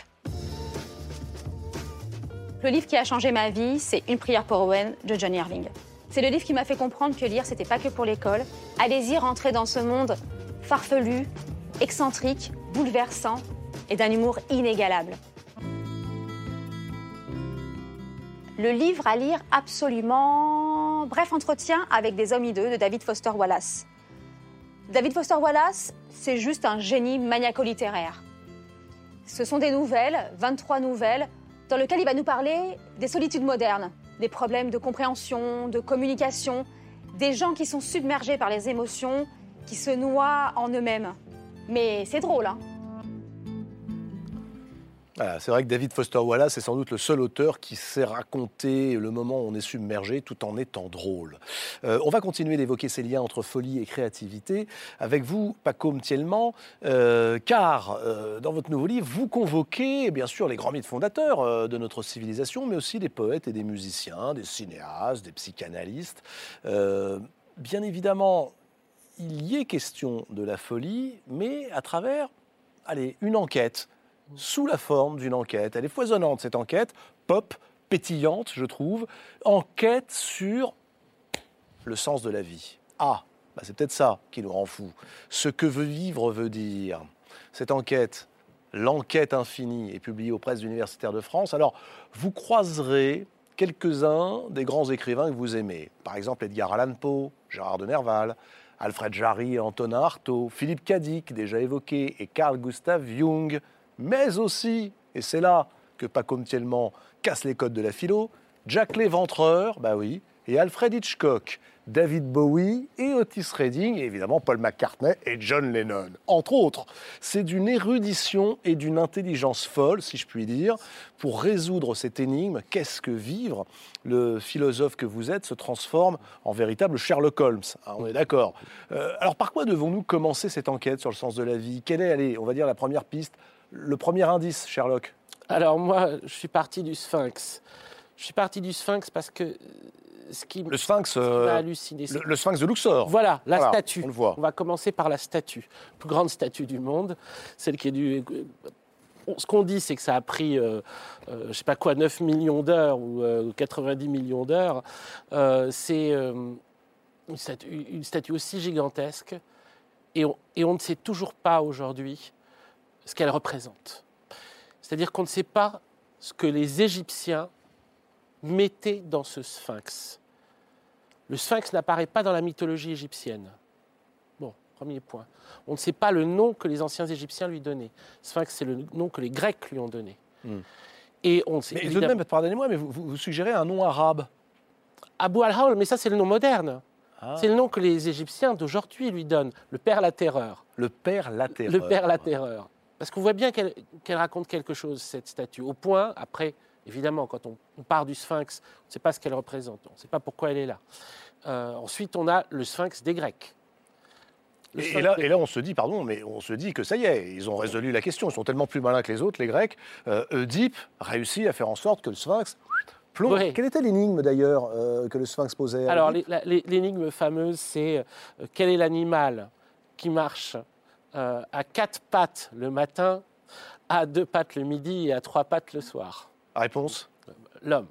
Le livre qui a changé ma vie, c'est Une prière pour Owen de Johnny Irving. C'est le livre qui m'a fait comprendre que lire, c'était pas que pour l'école. Allez-y, rentrez dans ce monde farfelu, excentrique, bouleversant et d'un humour inégalable. Le livre à lire absolument. Bref, entretien avec des hommes hideux de David Foster Wallace. David Foster Wallace, c'est juste un génie maniaco-littéraire. Ce sont des nouvelles, 23 nouvelles, dans lesquelles il va nous parler des solitudes modernes, des problèmes de compréhension, de communication, des gens qui sont submergés par les émotions, qui se noient en eux-mêmes. Mais c'est drôle, hein c'est vrai que David Foster Wallace est sans doute le seul auteur qui sait raconter le moment où on est submergé tout en étant drôle. Euh, on va continuer d'évoquer ces liens entre folie et créativité avec vous, Paco Mtielman, euh, car euh, dans votre nouveau livre, vous convoquez bien sûr les grands mythes fondateurs de notre civilisation, mais aussi des poètes et des musiciens, des cinéastes, des psychanalystes. bien évidemment, il y est question de la folie, mais à travers allez, une enquête sous la forme d'une enquête. Elle est foisonnante, cette enquête, pop, pétillante, je trouve. Enquête sur le sens de la vie. Ah, bah, c'est peut-être ça qui nous rend fous. Ce que veut vivre veut dire. Cette enquête, l'enquête infinie, est publiée aux presses universitaires de France. Alors, vous croiserez quelques-uns des grands écrivains que vous aimez. Par exemple, Edgar Allan Poe, Gérard de Nerval, Alfred Jarry Antonin Artaud, Philippe Cadic, déjà évoqué, et Carl Gustav Jung mais aussi, et c'est là que Paco Mtielman casse les codes de la philo, Jack Léventreur, bah oui, et Alfred Hitchcock, David Bowie et Otis Redding, et évidemment Paul McCartney et John Lennon, entre autres. C'est d'une érudition et d'une intelligence folle, si je puis dire, pour résoudre cette énigme. Qu'est-ce que vivre Le philosophe que vous êtes se transforme en véritable Sherlock Holmes, hein, on est d'accord. Euh, alors par quoi devons-nous commencer cette enquête sur le sens de la vie? Quelle est, allez, on va dire, la première piste le premier indice, Sherlock Alors moi, je suis parti du Sphinx. Je suis parti du Sphinx parce que ce qui le Sphinx, m'a halluciné. Le, Sphinx de Luxor. Voilà, la statue. On, le voit. on va commencer par la statue, la plus grande statue du monde, celle qui est du. Ce qu'on dit, c'est que ça a pris, euh, euh, je sais pas quoi, 9 millions d'heures ou 90 euh, millions d'heures. c'est une, une, statue aussi gigantesque, et on, et on ne sait toujours pas aujourd'hui ce qu'elle représente. C'est-à-dire qu'on ne sait pas ce que les Égyptiens mettaient dans ce sphinx. Le sphinx n'apparaît pas dans la mythologie égyptienne. Bon, premier point. On ne sait pas le nom que les anciens Égyptiens lui donnaient. Sphinx, c'est le nom que les Grecs lui ont donné. Hmm. Et on sait. Mais évidemment... même, pardonnez-moi, mais vous, suggérez un nom arabe. Abou al-Hawl, mais ça, c'est le nom moderne. Ah. C'est le nom que les Égyptiens d'aujourd'hui lui donnent, le Père la Terreur. Le Père la Terreur. Le Père la Terreur. Parce qu'on voit bien qu'elle raconte quelque chose, cette statue. Au point, après, évidemment, quand on, part du sphinx, on ne sait pas ce qu'elle représente, on ne sait pas pourquoi elle est là. Euh, ensuite, on a le sphinx des Grecs. Et, là, et, là, on se dit, pardon, mais on se dit que ça y est, ils ont résolu la question. Ils sont tellement plus malins que les autres, les Grecs. Euh, Oedipe réussit à faire en sorte que le sphinx plombe. Quelle était l'énigme d'ailleurs euh, que le sphinx posait Alors, l'énigme fameuse, c'est euh, quel est l'animal qui marche euh, à quatre pattes le matin, à deux pattes le midi et à trois pattes le soir Réponse L'homme.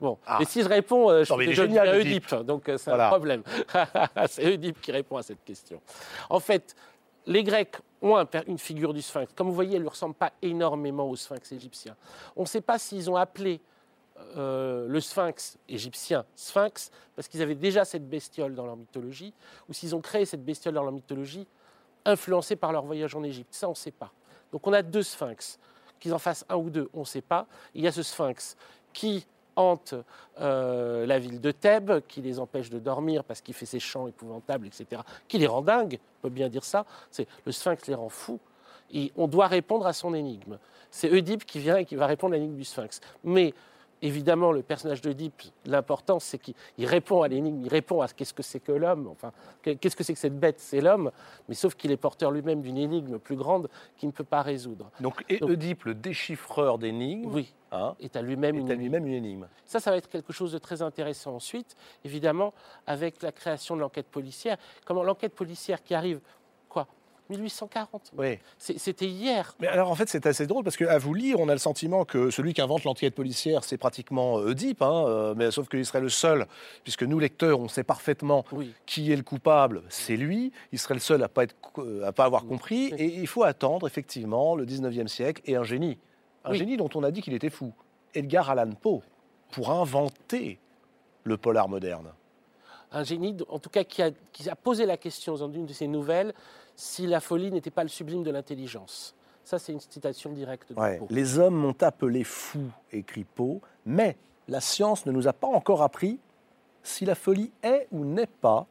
Bon, ah. mais si je réponds, euh, je suis génial, Oedipe, donc euh, c'est un problème. c'est Oedipe qui répond à cette question. En fait, les Grecs ont une figure du sphinx. Comme vous voyez, elle ne ressemble pas énormément au sphinx égyptien. On ne sait pas s'ils ont appelé le sphinx égyptien sphinx parce qu'ils avaient déjà cette bestiole dans leur mythologie, ou s'ils ont créé cette bestiole dans leur mythologie influencés par leur voyage en Égypte. Ça, on ne sait pas. Donc on a deux sphinx. Qu'ils en fassent un ou deux, on ne sait pas. Il y a ce sphinx qui hante euh, la ville de Thèbes, qui les empêche de dormir parce qu'il fait ses chants épouvantables, etc., qui les rend dingues, on peut bien dire ça. C'est le sphinx les rend fous. Et on doit répondre à son énigme. C'est Oedipe qui vient et qui va répondre à l'énigme du sphinx. Mais évidemment, le personnage d'Oedipe, l'important, c'est qu'il répond à l'énigme, il répond à qu'est-ce que c'est que l'homme, enfin, qu'est-ce que c'est que cette bête, c'est l'homme, mais sauf qu'il est porteur lui-même d'une énigme plus grande qu'il ne peut pas résoudre. Donc, et Oedipe, le déchiffreur d'énigmes, oui, hein, est à lui-même une, lui une, énigme. Ça, ça va être quelque chose de très intéressant ensuite, évidemment, avec la création de l'enquête policière. Comment l'enquête policière qui arrive 1840. Oui. C'était hier. Mais alors en fait c'est assez drôle parce qu'à vous lire, on a le sentiment que celui qui invente l'enquête policière, c'est pratiquement Oedipe, hein, euh, mais sauf qu'il serait le seul, puisque nous lecteurs, on sait parfaitement qui est le coupable, c'est lui. Il serait le seul à pas être, à pas avoir compris. Et il faut attendre effectivement le 19e siècle et un génie, un génie dont on a dit qu'il était fou, Edgar Allan Poe, pour inventer le polar moderne. Un génie, en tout cas, qui a, qui a posé la question dans une de ses nouvelles si la folie n'était pas le sublime de l'intelligence. Ça, c'est une citation directe de ouais. Les hommes m'ont appelé fou, écrit Poe, mais la science ne nous a pas encore appris si la folie est ou n'est pas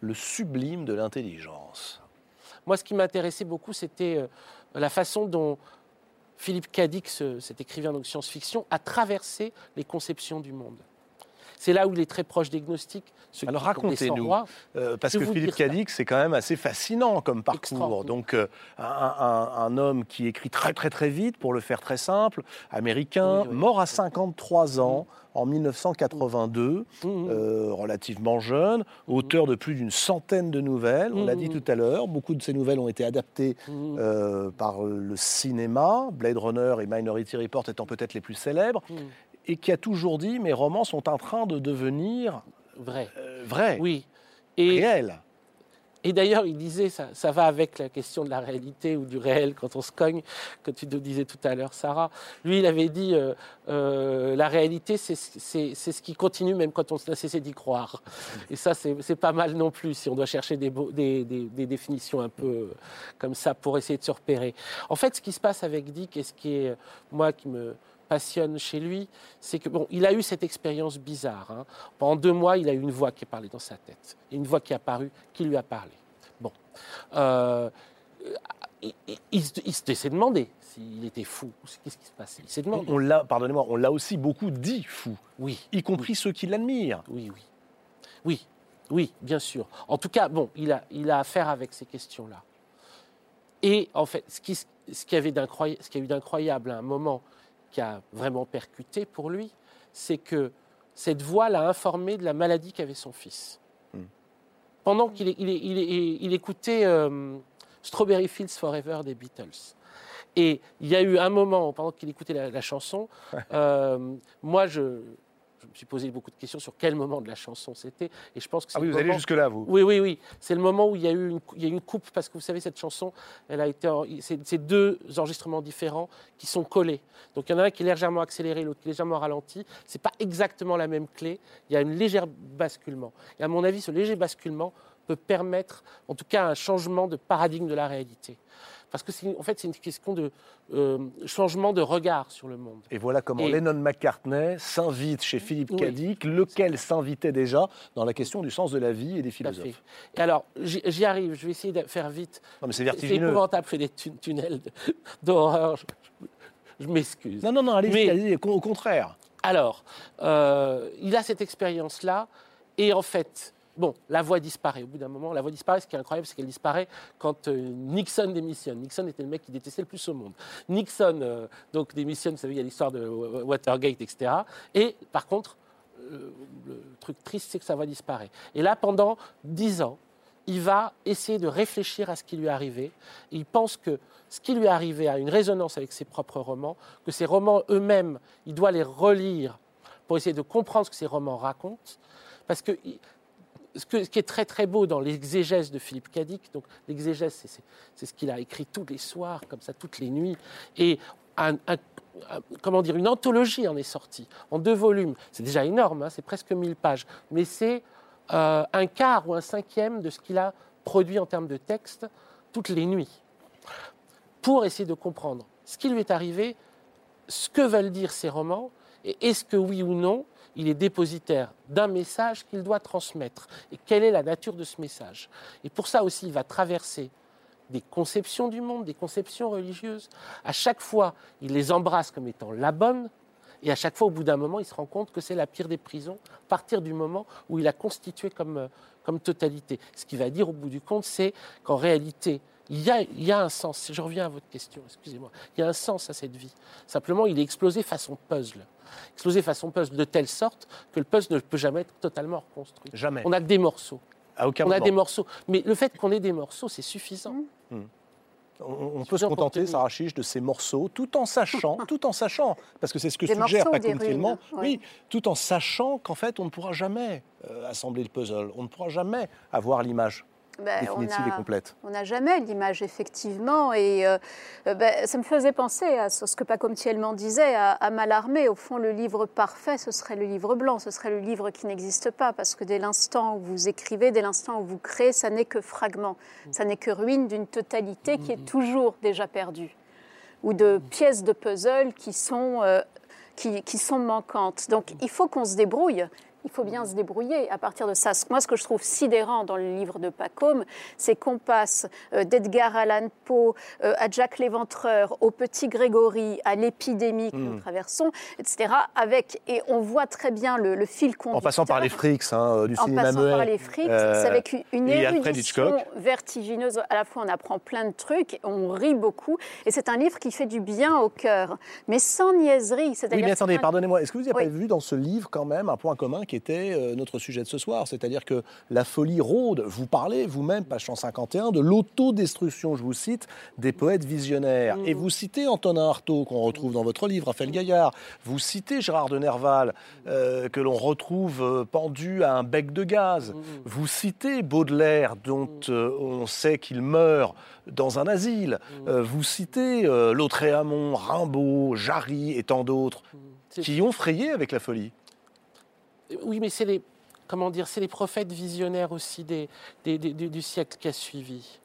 le sublime de l'intelligence. Moi, ce qui m'intéressait beaucoup, c'était euh, la façon dont Philippe Cadic, ce- cet écrivain de science-fiction, a traversé les conceptions du monde. C'est là où il est très proche des gnostiques. Alors, racontez-nous. Euh, parce que Philippe. Cadic, c'est quand même assez fascinant comme parcours. Donc, euh, un, un- un homme qui écrit très très très vite, pour le faire très simple, américain, Oui, oui. mort à 53 ans en 1982, Mhm. euh, relativement jeune, auteur de plus d'une centaine de nouvelles, on l'a dit tout à l'heure. Beaucoup de ces nouvelles ont été adaptées euh, par le cinéma, Blade Runner et Minority Report étant peut-être les plus célèbres. Et qui a toujours dit mes romans sont en train de devenir Vrai. euh, vrais, Oui. Et, réels. Et d'ailleurs, il disait, ça, ça va avec la question de la réalité ou du réel quand on se cogne, que tu te disais tout à l'heure, Sarah. Lui, il avait dit, euh, euh, la réalité, c'est ce qui continue même quand on a cessé d'y croire. Et ça, c'est pas mal non plus, si on doit chercher des, des- des- des définitions un peu euh, comme ça pour essayer de se repérer. En fait, ce qui se passe avec Dick, et ce qui est, moi, qui me passionne chez lui, c'est que bon, il a eu cette expérience bizarre. hein. Pendant deux mois, il a eu une voix qui est parlée dans sa tête, et une voix qui est apparue, qui lui a parlé. Bon, Euh, il, il- il se- il se- s'est demandé s'il était fou, ou qu'est-ce qui se passait? Il s'est demandé. On l'a, pardonnez-moi, on l'a aussi beaucoup dit fou, Oui, y compris ceux qui l'admirent. oui, oui, oui, oui, bien sûr. En tout cas, bon, il a, il a affaire avec ces questions-là. Et en fait, ce qui, ce qui avait d'incroyable, ce qui a eu d'incroyable à un moment qui a vraiment percuté pour lui, c'est que cette voix l'a informé de la maladie qu'avait son fils. Hmm. Pendant qu'il il, écoutait euh, Strawberry Fields Forever des Beatles. Et il y a eu un moment, pendant qu'il écoutait la, la chanson, euh, moi, je, je me suis posé beaucoup de questions sur quel moment de la chanson c'était. Et je pense que Ah oui, vous allez moment- jusque-là, vous. oui, oui, oui. C'est le moment où il y a eu une, il y a eu une coupe, parce que vous savez, cette chanson, elle a été, en- c'est c'est deux enregistrements différents qui sont collés. Donc il y en a un qui est légèrement accéléré, l'autre qui est légèrement ralenti. C'est pas exactement la même clé. Il y a une légère basculement. Et à mon avis, ce léger basculement peut permettre, en tout cas, un changement de paradigme de la réalité. Parce que c'est, en fait, c'est une question de euh, changement de regard sur le monde. Et voilà comment Et- Lennon McCartney s'invite chez Philippe Oui. Cadic, lequel s'invitait déjà dans la question du sens de la vie et des philosophes. Et alors, j'y arrive. Je vais essayer de faire vite. Non, mais c'est C'est vertigineux. épouvantable, je fais des tu- tunnels d'horreur. Je, je- je m'excuse. Non, non, non, allez-y, Mais- allez-y, au contraire. Alors, euh, il a cette expérience-là, et en fait, bon, la voix disparaît. Au bout d'un moment, la voix disparaît. Ce qui est incroyable, c'est qu'elle disparaît quand euh, Nixon démissionne. Nixon était le mec qui détestait le plus au monde. Nixon, euh, donc, démissionne, vous savez, il y a l'histoire de Wa- Watergate, etc. Et par contre, le, le truc triste, c'est que sa voix disparaît. Et là, pendant dix ans, il va essayer de réfléchir à ce qui lui est arrivé. Il pense que ce qui lui est arrivé a une résonance avec ses propres romans, que ces romans eux-mêmes, il doit les relire pour essayer de comprendre ce que ces romans racontent. Parce que ce, qui est très très beau dans l'exégèse de Philippe Cadic, donc l'exégèse, c'est- ce qu'il a écrit tous les soirs, comme ça, toutes les nuits, et comment dire, une anthologie en est sortie, en deux volumes. C'est déjà énorme, hein, c'est presque 1000 pages, mais c'est euh, un quart ou un cinquième de ce qu'il a produit en termes de texte toutes les nuits, pour essayer de comprendre ce qui lui est arrivé, ce que veulent dire ces romans, et est-ce que oui ou non, il est dépositaire d'un message qu'il doit transmettre, et quelle est la nature de ce message? Et pour ça aussi, il va traverser des conceptions du monde, des conceptions religieuses. À chaque fois, il les embrasse comme étant la bonne, et à chaque fois, au bout d'un moment, il se rend compte que c'est la pire des prisons, à partir du moment où il a constitué comme, euh, comme totalité. Ce qui va dire, au bout du compte, c'est qu'en réalité, il y, a, il y a un sens. Je reviens à votre question, excusez-moi. Il y a un sens à cette vie. Simplement, il est explosé façon puzzle. Explosé façon puzzle de telle sorte que le puzzle ne peut jamais être totalement reconstruit. Jamais. On n'a que des morceaux. À aucun On a des morceaux. Mais le fait qu'on ait des morceaux, c'est suffisant. On, on peut se contenter, tenir. Sarah Chiche, de ces morceaux, tout en sachant, tout en sachant, parce que c'est ce que Des suggère morceaux ou Paco des Tillman, ruines, oui, tout en sachant qu'en fait, on ne pourra jamais euh, assembler le puzzle, on ne pourra jamais avoir l'image Ben, on définitive et complète. On n'a jamais l'image, effectivement. Et euh, ben, ça me faisait penser à ce que Pacom-Thielman disait, à, à Mallarmé. Au fond, le livre parfait, ce serait le livre blanc, ce serait le livre qui n'existe pas. Parce que dès l'instant où vous écrivez, dès l'instant où vous créez, ça n'est que fragment. Ça n'est que ruine d'une totalité qui est toujours déjà perdue. Ou de pièces de puzzle qui sont, euh, qui, qui sont manquantes. Donc il faut qu'on se débrouille. Il faut bien se débrouiller à partir de ça. Moi, ce que je trouve sidérant dans le livre de Pacôme, c'est qu'on passe euh, d'Edgar Allan Poe euh, à Jack l'Éventreur, au petit Grégory, à l'épidémie que nous Hmm. traversons, etc. Avec, et on voit très bien le, le fil conducteur. En passant par les frics hein, du En cinéma passant muet. par les frics, Euh, c'est avec une- une érudition vertigineuse. À la fois, on apprend plein de trucs, on rit beaucoup, et c'est un livre qui fait du bien au cœur, mais sans niaiserie. Oui, mais attendez, un- pardonnez-moi. Est-ce que vous n'avez Oui. pas vu dans ce livre quand même un point commun qui était euh, notre sujet de ce soir C'est-à-dire que la folie rôde. Vous parlez vous-même, page 151, de l'autodestruction, je vous cite, des poètes visionnaires. Et vous citez Antonin Artaud, qu'on retrouve dans votre livre, Raphaël Gaillard. Vous citez Gérard de Nerval, euh, que l'on retrouve euh, pendu à un bec de gaz. Vous citez Baudelaire, dont euh, on sait qu'il meurt dans un asile. Euh, vous citez Lautréamont, Rimbaud, Jarry et tant d'autres qui ont frayé avec la folie. Oui, mais c'est les, comment dire, c'est les prophètes visionnaires aussi des, des- des- du, siècle qui a suivi.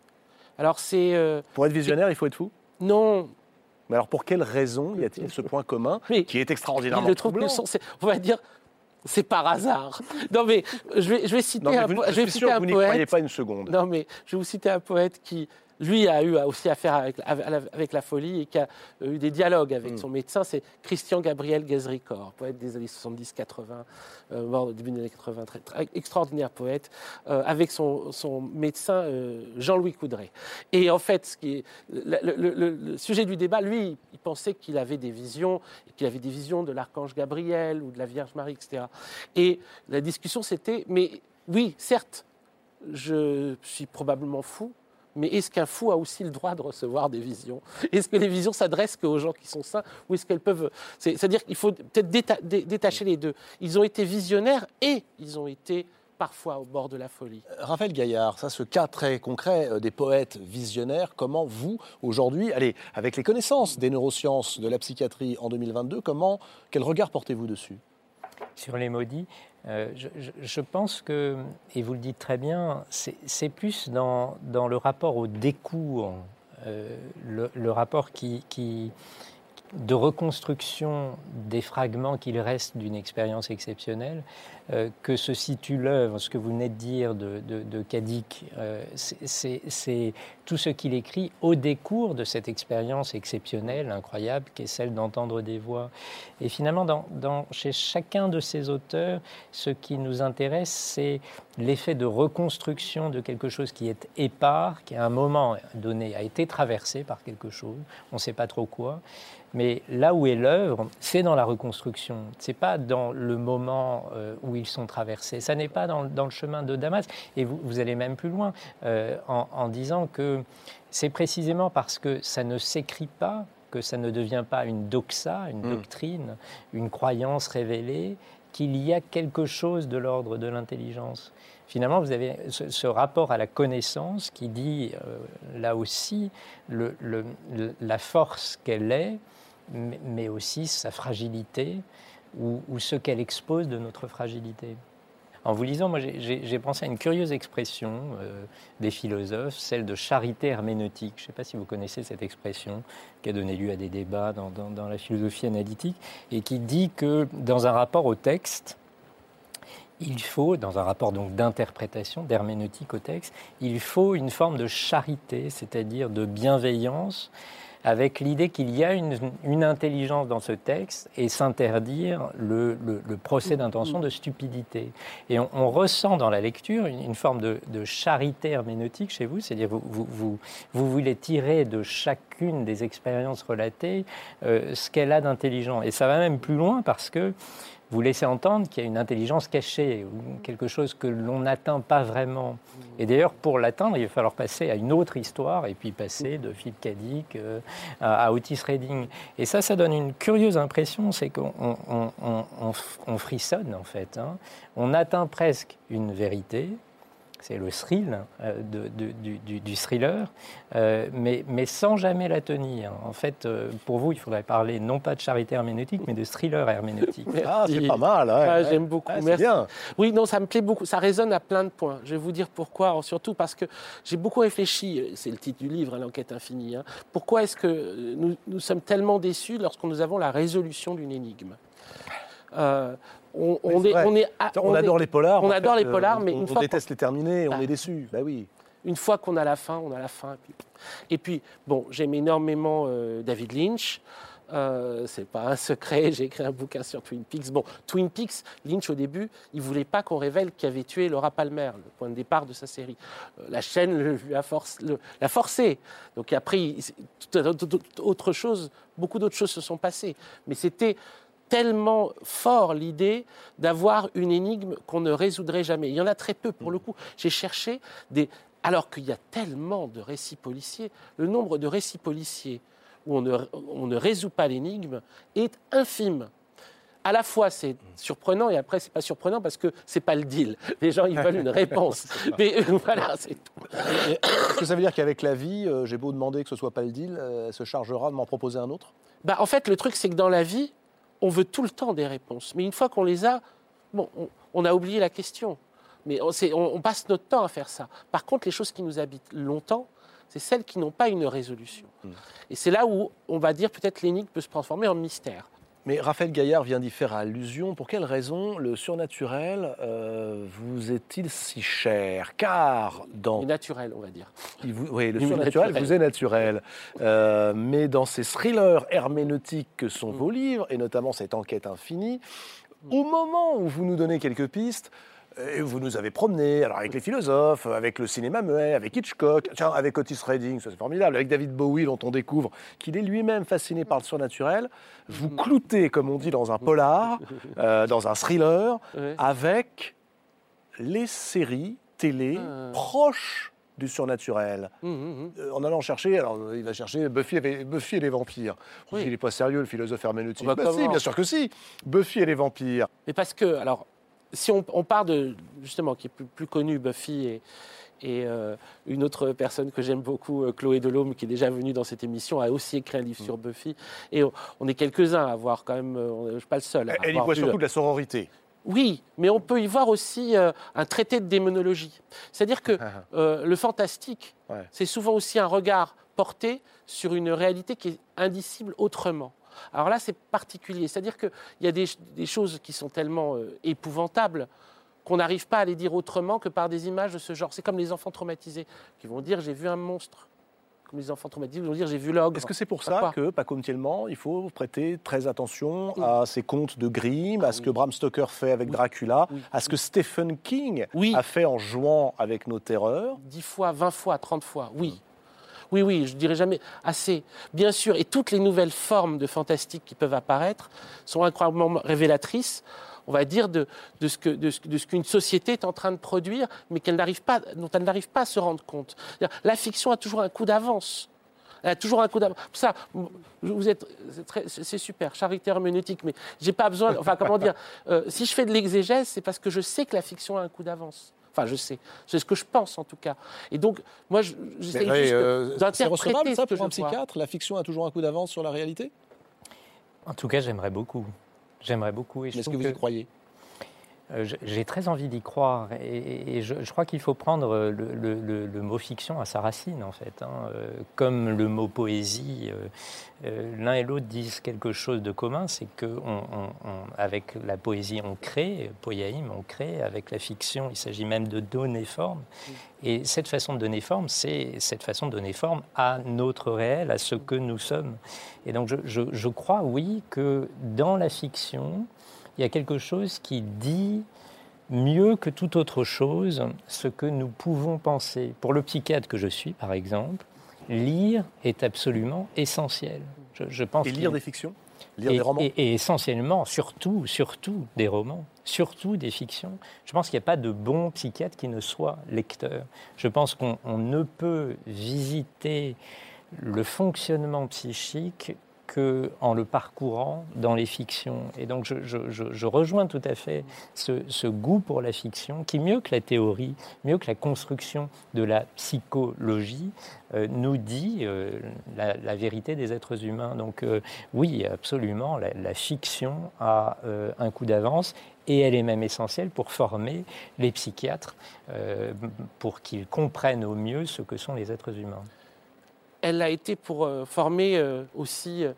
Alors c'est euh, Pour être visionnaire, il faut être fou? non, Mais alors pour quelle raison y a-t-il ce point commun Mais qui est extraordinairement le trouve troublant? que son- c'est- on va dire, c'est par hasard. Non mais je vais, je vais citer Non, un, vous- po- je je vais suis citer sûr que un vous n'y croyez poète. pas une seconde. Non, mais je vais vous citer un poète qui, lui, a eu aussi affaire avec, la folie et qui a eu des dialogues avec Mm. son médecin. C'est Christian Gabriel Gazricor, poète des années 70-80, euh, mort au début des années 80, très, très- extraordinaire poète, euh, avec son, son médecin euh, Jean-Louis Coudray. Et en fait, ce qui est, le, le- le- le sujet du débat, lui, il pensait qu'il avait des visions, qu'il avait des visions de l'archange Gabriel ou de la Vierge Marie, etc. Et la discussion, c'était, mais oui, certes, je suis probablement fou, mais est-ce qu'un fou a aussi le droit de recevoir des visions? Est-ce que les visions s'adressent qu'aux gens qui sont saints ou est-ce qu'elles peuvent... c'est- C'est-à-dire qu'il faut peut-être déta- dé- détacher les deux. Ils ont été visionnaires et ils ont été parfois au bord de la folie. Raphaël Gaillard, ça, ce cas très concret euh, des poètes visionnaires, comment vous, aujourd'hui, allez, avec les connaissances des neurosciences, de la psychiatrie en 2022, comment, quel regard portez-vous dessus? Sur les maudits, euh, je, pense que, et vous le dites très bien, c'est plus dans, le rapport au décours, euh, le, rapport qui- de reconstruction des fragments qu'il reste d'une expérience exceptionnelle, euh, que se situe l'œuvre, ce que vous venez de dire de, de, Cadic, euh, c'est- tout ce qu'il écrit au décours de cette expérience exceptionnelle, incroyable, qui est celle d'entendre des voix. Et finalement, chez chacun de ces auteurs, ce qui nous intéresse, c'est l'effet de reconstruction de quelque chose qui est épars, qui à un moment donné a été traversé par quelque chose, on ne sait pas trop quoi, mais là où est l'œuvre, c'est dans la reconstruction. C'est pas dans le moment euh, où ils sont traversés. Ça n'est pas dans, dans le chemin de Damas. Et vous, vous allez même plus loin euh, en, en disant que c'est précisément parce que ça ne s'écrit pas que ça ne devient pas une doxa, une Mm. doctrine, une croyance révélée, qu'il y a quelque chose de l'ordre de l'intelligence. Finalement, vous avez ce, ce rapport à la connaissance qui dit, euh, là aussi, le- le- le- la force qu'elle est, mais, aussi sa fragilité ou, ce qu'elle expose de notre fragilité. En vous lisant, moi, j'ai- pensé à une curieuse expression euh, des philosophes, celle de charité herméneutique. Je ne sais pas si vous connaissez cette expression, qui a donné lieu à des débats dans la philosophie analytique, et qui dit que dans un rapport au texte, il faut, dans un rapport donc d'interprétation, d'herméneutique au texte, il faut une forme de charité, c'est-à-dire de bienveillance, avec l'idée qu'il y a une, intelligence dans ce texte et s'interdire le, procès d'intention de stupidité. Et on, ressent dans la lecture une, forme de, charité herméneutique chez vous, c'est-à-dire vous, vous voulez tirer de chacune des expériences relatées euh, ce qu'elle a d'intelligent. Et ça va même plus loin parce que vous laissez entendre qu'il y a une intelligence cachée quelque chose que l'on n'atteint pas vraiment. Et d'ailleurs, pour l'atteindre, il va falloir passer à une autre histoire et puis passer de Philippe Cadic euh, à, Otis Redding. Et ça, ça donne une curieuse impression, c'est qu'on on frissonne en fait. hein. On atteint presque une vérité. C'est le thrill euh, de- de- du, du- du thriller, euh, mais, mais sans jamais la tenir. En fait, euh, pour vous, il faudrait parler non pas de charité herméneutique, mais de thriller herméneutique. Ah, c'est pas mal. ouais, Ah, ouais. J'aime beaucoup. Ah, c'est Merci. bien. Oui, non, ça me plaît beaucoup. Ça résonne à plein de points. Je vais vous dire pourquoi. Alors, surtout parce que j'ai beaucoup réfléchi. C'est le titre du livre, hein, L'enquête infinie. hein. Pourquoi est-ce que nous, nous sommes tellement déçus lorsque nous avons la résolution d'une énigme? Euh, on, on est, on est, On, on adore les polars. on adore fait, les polars, euh, mais on, une on fois déteste les terminés, on Ah. est déçu. Bah oui. une fois qu'on a la fin, on a la fin. Et puis, bon, j'aime énormément euh, David Lynch. Euh, c'est pas un secret, j'ai écrit un bouquin sur Twin Peaks. Bon, Twin Peaks, Lynch au début, il voulait pas qu'on révèle qui avait tué Laura Palmer, le point de départ de sa série. Euh, la chaîne le- lui a force- le- l'a forcé. Donc après, il- c'est- tout- tout- tout- autre chose, beaucoup d'autres choses se sont passées. Mais c'était tellement fort l'idée d'avoir une énigme qu'on ne résoudrait jamais. Il y en a très peu pour le coup. J'ai cherché des... Alors qu'il y a tellement de récits policiers, le nombre de récits policiers où on ne, on ne résout pas l'énigme est infime. À la fois, c'est surprenant et après, c'est pas surprenant parce que c'est pas le deal. Les gens, ils veulent une réponse. Mais euh, voilà, c'est tout. Est-ce que ça veut dire qu'avec la vie, euh, j'ai beau demander que ce soit pas le deal, euh, elle se chargera de m'en proposer un autre? Bah, en fait, le truc, c'est que dans la vie, on veut tout le temps des réponses. Mais une fois qu'on les a, bon, on, on a oublié la question. Mais on, c'est- on- on passe notre temps à faire ça. Par contre, les choses qui nous habitent longtemps, c'est celles qui n'ont pas une résolution. Et c'est là où on va dire peut-être l'énigme peut se transformer en mystère. Mais Raphaël Gaillard vient d'y faire allusion. Pour quelle raison le surnaturel euh, vous est-il si cher? Car dans Et naturel, on va dire. Il vous- oui, le Il surnaturel naturel. vous est naturel. Euh, mais dans ces thrillers herméneutiques que sont Mm. vos livres, et notamment cette enquête infinie, au moment où vous nous donnez quelques pistes, et vous nous avez promené, alors avec les philosophes, avec le cinéma muet, avec Hitchcock, tiens, avec Otis Redding, ça c'est formidable, avec David Bowie dont on découvre qu'il est lui-même fasciné par le surnaturel, vous Mm. cloutez, comme on dit, dans un polar, euh, dans un thriller, Ouais. avec les séries télé Ah. proches du surnaturel. Hum, hum. Euh, en allant chercher, alors il va chercher Buffy, et- Buffy et les vampires. Oui. Il n'est pas sérieux, le philosophe herméneutique. Bah, Bah, si, bien sûr que si. Buffy et les vampires. Mais parce que, alors, si on, on part de, justement, qui est plus, plus connu, Buffy et, et euh, une autre personne que j'aime beaucoup, euh, Chloé Delhomme, qui est déjà venue dans cette émission, a aussi écrit un livre Mm. sur Buffy. Et on, on est quelques-uns à avoir quand même, euh, on- je ne suis pas le seul. à Elle y voit surtout de la sororité. Oui, mais on peut y voir aussi euh, un traité de démonologie. C'est-à-dire que euh, le fantastique, Ouais. c'est souvent aussi un regard porté sur une réalité qui est indicible autrement. Alors là, c'est particulier. C'est-à-dire qu'il y a des, des choses qui sont tellement euh, épouvantables qu'on n'arrive pas à les dire autrement que par des images de ce genre. C'est comme les enfants traumatisés qui vont dire j'ai vu un monstre. Comme les enfants traumatisés vont dire j'ai vu l'ogre. Est-ce que c'est pour ça que, pas comme tellement, il faut prêter très attention Oui. à ces contes de Grimm, à ce oui. que Bram Stoker fait avec Oui. Dracula, à ce que Stephen King Oui. a fait en jouant avec nos terreurs 10 fois, 20 fois, 30 fois, oui. Oui, oui, je dirais jamais assez. Bien sûr, et toutes les nouvelles formes de fantastique qui peuvent apparaître sont incroyablement révélatrices, on va dire, de, ce qu'une société est en train de produire, mais qu'elle n'arrive pas, dont elle n'arrive pas à se rendre compte. La fiction a toujours un coup d'avance. Elle a toujours un coup d'avance. Ça, vous êtes, c'est super, charité herméneutique, mais j'ai pas besoin. Enfin, comment dire euh, Si je fais de l'exégèse, c'est parce que je sais que la fiction a un coup d'avance. Enfin, je sais. C'est ce que je pense, en tout cas. Et donc, moi, je- j'essaie juste euh, C'est d'interpréter ça que pour un vois. psychiatre? La fiction a toujours un coup d'avance sur la réalité? En tout cas, j'aimerais beaucoup. J'aimerais beaucoup. Et je Est-ce que trouve vous y croyez? J'ai très envie d'y croire et, je, crois qu'il faut prendre le, le- mot fiction à sa racine en fait. hein. Euh, Comme le mot poésie, euh, euh, l'un et l'autre disent quelque chose de commun, c'est que on- on- on- avec la poésie on crée, poéaïm on crée, avec la fiction il s'agit même de donner forme. Et cette façon de donner forme, c'est cette façon de donner forme à notre réel, à ce que nous sommes. Et donc je, je- je crois, oui, que dans la fiction, il y a quelque chose qui dit mieux que toute autre chose ce que nous pouvons penser. Pour le psychiatre que je suis, par exemple, lire est absolument essentiel. Je, je pense Et lire des fictions? Lire et, des romans? et- et essentiellement, surtout, surtout des romans, surtout des fictions. Je pense qu'il n'y a pas de bon psychiatre qui ne soit lecteur. Je pense qu'on on ne peut visiter le fonctionnement psychique que en le parcourant dans les fictions. Et donc je, rejoins tout à fait ce, goût pour la fiction qui, mieux que la théorie, mieux que la construction de la psychologie, euh, nous dit euh, la, vérité des êtres humains. Donc euh, oui, absolument, la, fiction a un coup d'avance et elle est même essentielle pour former les psychiatres, pour qu'ils comprennent au mieux ce que sont les êtres humains. Elle a été pour euh, former euh, aussi euh,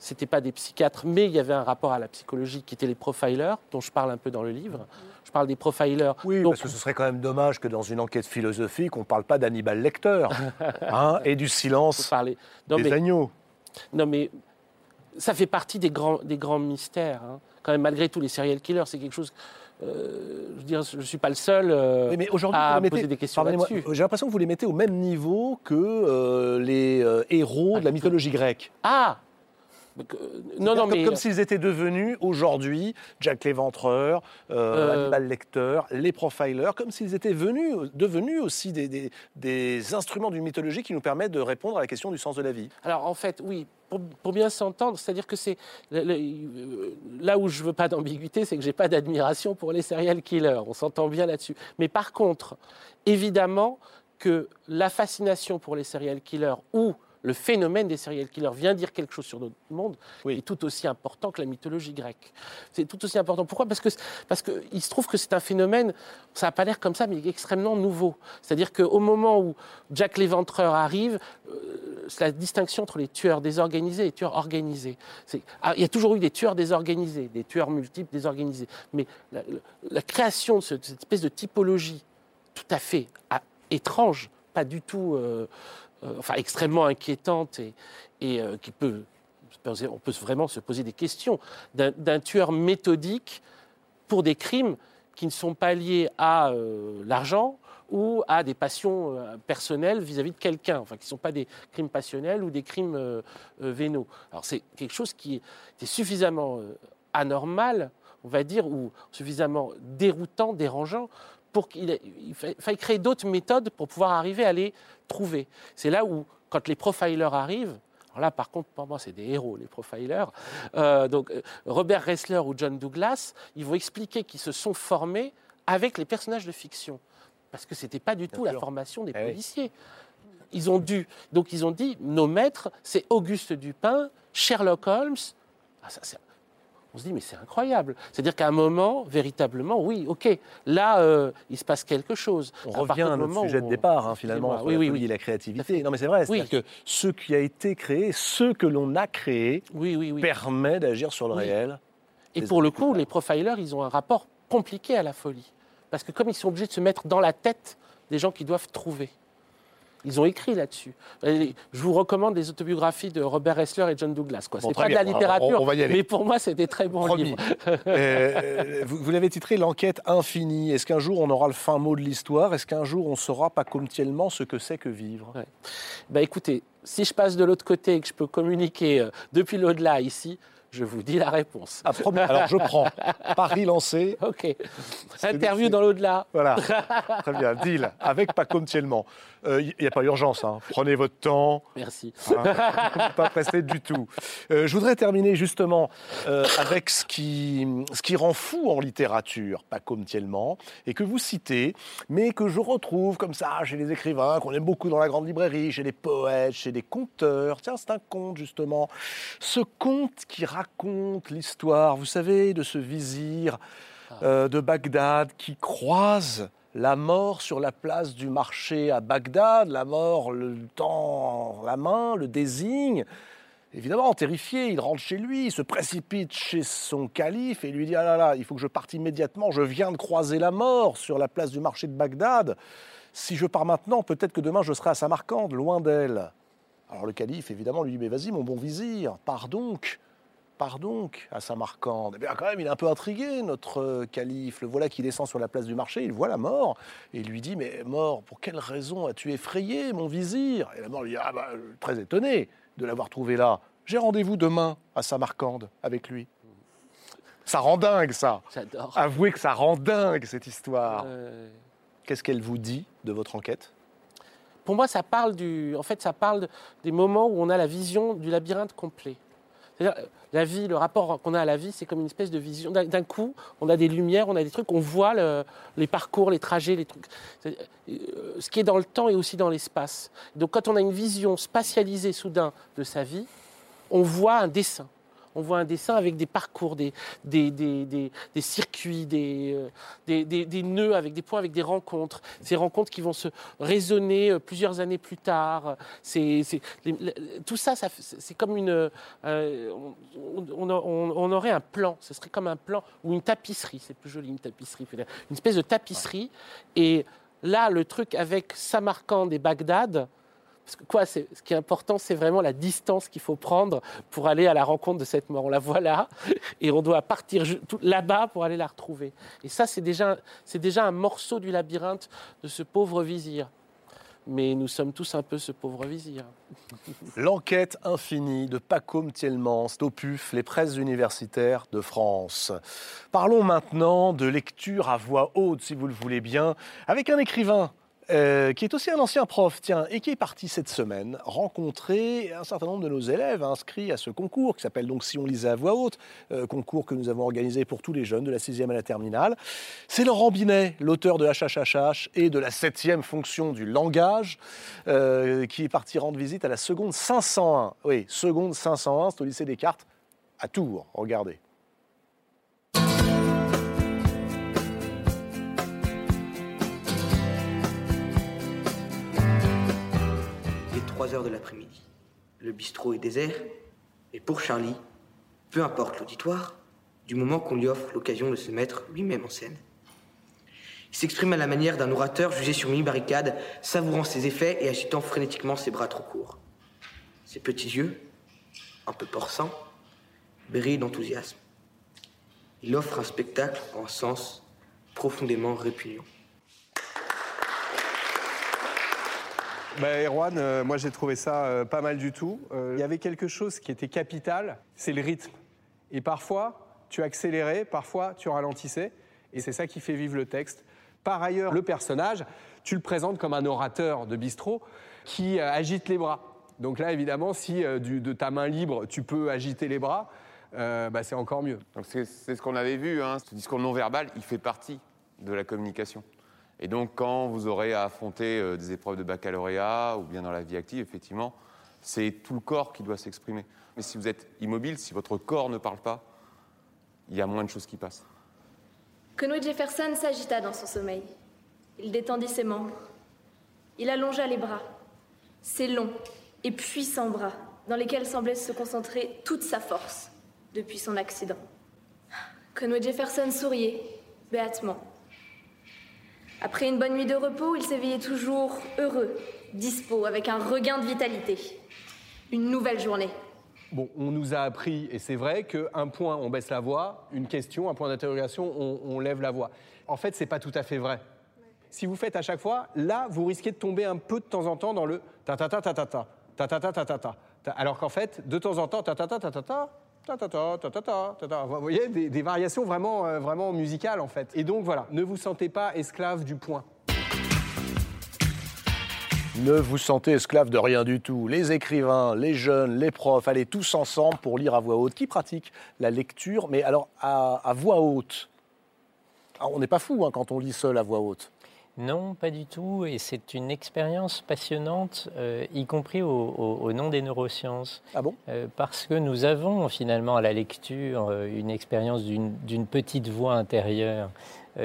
c'était pas des psychiatres, mais il y avait un rapport à la psychologie qui était les profilers, dont je parle un peu dans le livre. Je parle des profilers. Oui, Donc, parce que ce serait quand même dommage que dans une enquête philosophique, on ne parle pas d'Hannibal Lecter hein, et du silence parler. Non, des mais, agneaux. non, mais ça fait partie des grands, des grands mystères. hein. Quand même, malgré tout, les serial killers, c'est quelque chose. Euh, je ne suis pas le seul euh, Oui, mais aujourd'hui, à vous mettez- poser des questions là-dessus. J'ai l'impression que vous les mettez au même niveau que euh, les héros de la mythologie grecque. Ah Non, non, comme, mais. comme s'ils étaient devenus aujourd'hui Jack l'Éventreur, euh, Euh, Hannibal Lecter, les profilers, comme s'ils étaient venus, devenus aussi des, des- des instruments d'une mythologie qui nous permettent de répondre à la question du sens de la vie. Alors en fait, oui, pour, pour bien s'entendre, c'est-à-dire que c'est euh, là où je veux pas d'ambiguïté, c'est que j'ai pas d'admiration pour les serial killers. On s'entend bien là-dessus. Mais par contre, évidemment que la fascination pour les serial killers ou le phénomène des serial killers vient dire quelque chose sur notre monde Oui. est tout aussi important que la mythologie grecque. C'est tout aussi important. Pourquoi? Parce que parce que il se trouve que c'est un phénomène, ça n'a pas l'air comme ça, mais extrêmement nouveau. C'est-à-dire qu'au moment où Jack l'Éventreur arrive, euh, c'est la distinction entre les tueurs désorganisés et les tueurs organisés. Ah, il y a toujours eu des tueurs désorganisés, des tueurs multiples désorganisés. Mais la, création de ce- de cette espèce de typologie tout à fait ah, étrange, pas du tout, euh, enfin extrêmement inquiétante et, euh, qui peut, on peut vraiment se poser des questions d'un tueur méthodique pour des crimes qui ne sont pas liés à euh, l'argent ou à des passions euh, personnelles vis-à-vis de quelqu'un, enfin qui ne sont pas des crimes passionnels ou des crimes euh, euh, vénaux. Alors c'est quelque chose qui était suffisamment euh, anormal, on va dire, ou suffisamment déroutant, dérangeant, pour qu'il faille créer d'autres méthodes pour pouvoir arriver à les trouver. C'est là où, quand les profilers arrivent, alors là, par contre, pour moi, c'est des héros, les profilers. Euh, donc, euh, Robert Ressler ou John Douglas, ils vont expliquer qu'ils se sont formés avec les personnages de fiction. Parce que ce n'était pas du tout la formation des Eh oui. policiers. Ils ont dû. Donc, ils ont dit nos maîtres, c'est Auguste Dupin, Sherlock Holmes. Ah, ça, on se dit, mais c'est incroyable. C'est-à-dire qu'à un moment, véritablement, oui, ok, là, euh, il se passe quelque chose. On À revient à notre moment sujet de on- départ, hein, finalement, Oui, oui, oui. la créativité. Non, mais c'est vrai, Oui. c'est-à-dire que ce qui a été créé, ce que l'on a créé, Oui, oui, oui. permet d'agir sur le Oui. réel. Et pour le coup, les profilers, ils ont un rapport compliqué à la folie. Parce que comme ils sont obligés de se mettre dans la tête des gens qu'ils doivent trouver. Ils ont écrit là-dessus. Je vous recommande les autobiographies de Robert Ressler et John Douglas. Quoi. Bon, C'est pas de la littérature, On- on va y aller. mais pour moi, c'est des très bons Promis. livres. Euh, vous vous l'avez titré L'enquête infinie. Est-ce qu'un jour on aura le fin mot de l'histoire? Est-ce qu'un jour on saura pas comtiellement ce que c'est que vivre? Ouais. Bah, écoutez, si je passe de l'autre côté et que je peux communiquer euh, depuis l'au-delà ici, je vous dis la réponse. Ah. Alors je prends. Pari lancé. Ok. Interview dans l'au-delà. Voilà. Très bien. Deal. Avec pas comtiellement. Il n'y a pas urgence. hein. Prenez votre temps. Merci. Hein, pas pressé du tout. Euh, je voudrais terminer justement euh, avec ce qui, ce qui rend fou en littérature, pas comme tellement, et que vous citez, mais que je retrouve comme ça chez les écrivains, qu'on aime beaucoup dans la grande librairie, chez les poètes, chez les conteurs. Tiens, c'est un conte justement. Ce conte qui raconte l'histoire, vous savez, de ce vizir euh, de Bagdad qui croise la mort sur la place du marché à Bagdad, la mort le tend la main, le désigne. Évidemment, terrifié, il rentre chez lui, il se précipite chez son calife et lui dit Ah là là, il faut que je parte immédiatement, je viens de croiser la mort sur la place du marché de Bagdad. Si je pars maintenant, peut-être que demain je serai à Samarcande, loin d'elle. Alors le calife, évidemment, lui dit Mais vas-y, mon bon vizir, pars donc Pars donc à Samarcande. Eh bien, quand même, il est un peu intrigué, notre euh, calife. Le voilà qui descend sur la place du marché, il voit la mort, et il lui dit Mais mort, pour quelle raison as-tu effrayé mon vizir? Et la mort lui dit Ah, bah, euh, très étonné de l'avoir trouvé là. J'ai rendez-vous demain à Samarcande avec lui. Ça rend dingue, ça. J'adore. Avouez que ça rend dingue, cette histoire. Euh, Qu'est-ce qu'elle vous dit de votre enquête? Pour moi, ça parle du, en fait, ça parle de- des moments où on a la vision du labyrinthe complet. C'est-à-dire, la vie, le rapport qu'on a à la vie, c'est comme une espèce de vision. D'un coup, on a des lumières, on a des trucs, on voit le- les parcours, les trajets, les trucs. Euh, Ce qui est dans le temps et aussi dans l'espace. Donc, quand on a une vision spatialisée soudain de sa vie, on voit un dessin. On voit un dessin avec des parcours, des, circuits, des, euh, des, nœuds avec des points, avec des rencontres. Ces rencontres qui vont se résonner euh, plusieurs années plus tard. C'est, tout ça, c'est comme une. euh, on, on- aurait un plan, ce serait comme un plan ou une tapisserie, c'est plus joli une tapisserie, une espèce de tapisserie. Et là, le truc avec Samarcande et Bagdad, ce qui est important, c'est vraiment la distance qu'il faut prendre pour aller à la rencontre de cette mort. On la voit là, et on doit partir là-bas pour aller la retrouver. Et ça, c'est déjà, un morceau du labyrinthe de ce pauvre vizir. Mais nous sommes tous un peu ce pauvre vizir. L'enquête infinie de Pacôme Thielmans, Opuf, les presses universitaires de France. Parlons maintenant de lecture à voix haute, si vous le voulez bien, avec un écrivain. Euh, qui est aussi un ancien prof, tiens, et qui est parti cette semaine rencontrer un certain nombre de nos élèves inscrits à ce concours qui s'appelle donc Si on lisait à voix haute, euh, concours que nous avons organisé pour tous les jeunes de la 6e à la terminale. C'est Laurent Binet, l'auteur de HHHH et de la septième fonction du langage, euh, qui est parti rendre visite à la seconde 501. Oui, seconde 501, c'est au lycée Descartes, à Tours. Regardez. 3 heures de l'après-midi. Le bistrot est désert. Et pour Charlie, peu importe l'auditoire, du moment qu'on lui offre l'occasion de se mettre lui-même en scène. Il s'exprime à la manière d'un orateur jugé sur mini-barricade, savourant ses effets et agitant frénétiquement ses bras trop courts. Ses petits yeux, un peu porcins, brillent d'enthousiasme. Il offre un spectacle en sens profondément répugnant. Bah, Erwan, euh, moi j'ai trouvé ça euh, pas mal du tout. Euh, Il y avait quelque chose qui était capital, c'est le rythme. Et parfois, tu accélérais, parfois tu ralentissais, et c'est ça qui fait vivre le texte. Par ailleurs, le personnage, tu le présentes comme un orateur de bistrot qui agite les bras. Donc là, évidemment, si de ta main libre, tu peux agiter les bras, bah, c'est encore mieux. C'est ce qu'on avait vu, hein. ce discours non verbal, il fait partie de la communication. Et donc quand vous aurez à affronter euh, des épreuves de baccalauréat ou bien dans la vie active, effectivement, c'est tout le corps qui doit s'exprimer. Mais si vous êtes immobile, si votre corps ne parle pas, il y a moins de choses qui passent. Conway Jefferson s'agita dans son sommeil. Il détendit ses membres. Il allongea les bras, ses longs et puissants bras, dans lesquels semblait se concentrer toute sa force depuis son accident. Conway Jefferson souriait, béatement. Après une bonne nuit de repos, il s'éveillait toujours heureux, dispo, avec un regain de vitalité. Une nouvelle journée. Bon, on nous a appris, et c'est vrai, qu'un point, on baisse la voix, une question, un point d'interrogation, on, on lève la voix. En fait, c'est pas tout à fait vrai. Si vous faites à chaque fois, là, vous risquez de tomber un peu de temps en temps dans le ta ta ta ta ta ta ta ta ta ta ta ta. Alors qu'en fait, de temps en temps, ta ta ta ta ta ta ta ta ta. Vous voyez, des, variations vraiment, euh, vraiment musicales en fait. Et donc voilà, ne vous sentez pas esclave du point. Ne vous sentez esclave de rien du tout. Les écrivains, les jeunes, les profs, allez tous ensemble pour lire à voix haute. Qui pratique la lecture, mais alors à, à voix haute? Ah, On n'est pas fou hein, quand on lit seul à voix haute. Non, pas du tout. Et c'est une expérience passionnante, euh, y compris au, au- au nom des neurosciences. Ah bon? Euh, Parce que nous avons finalement à la lecture euh, une expérience d'une petite voix intérieure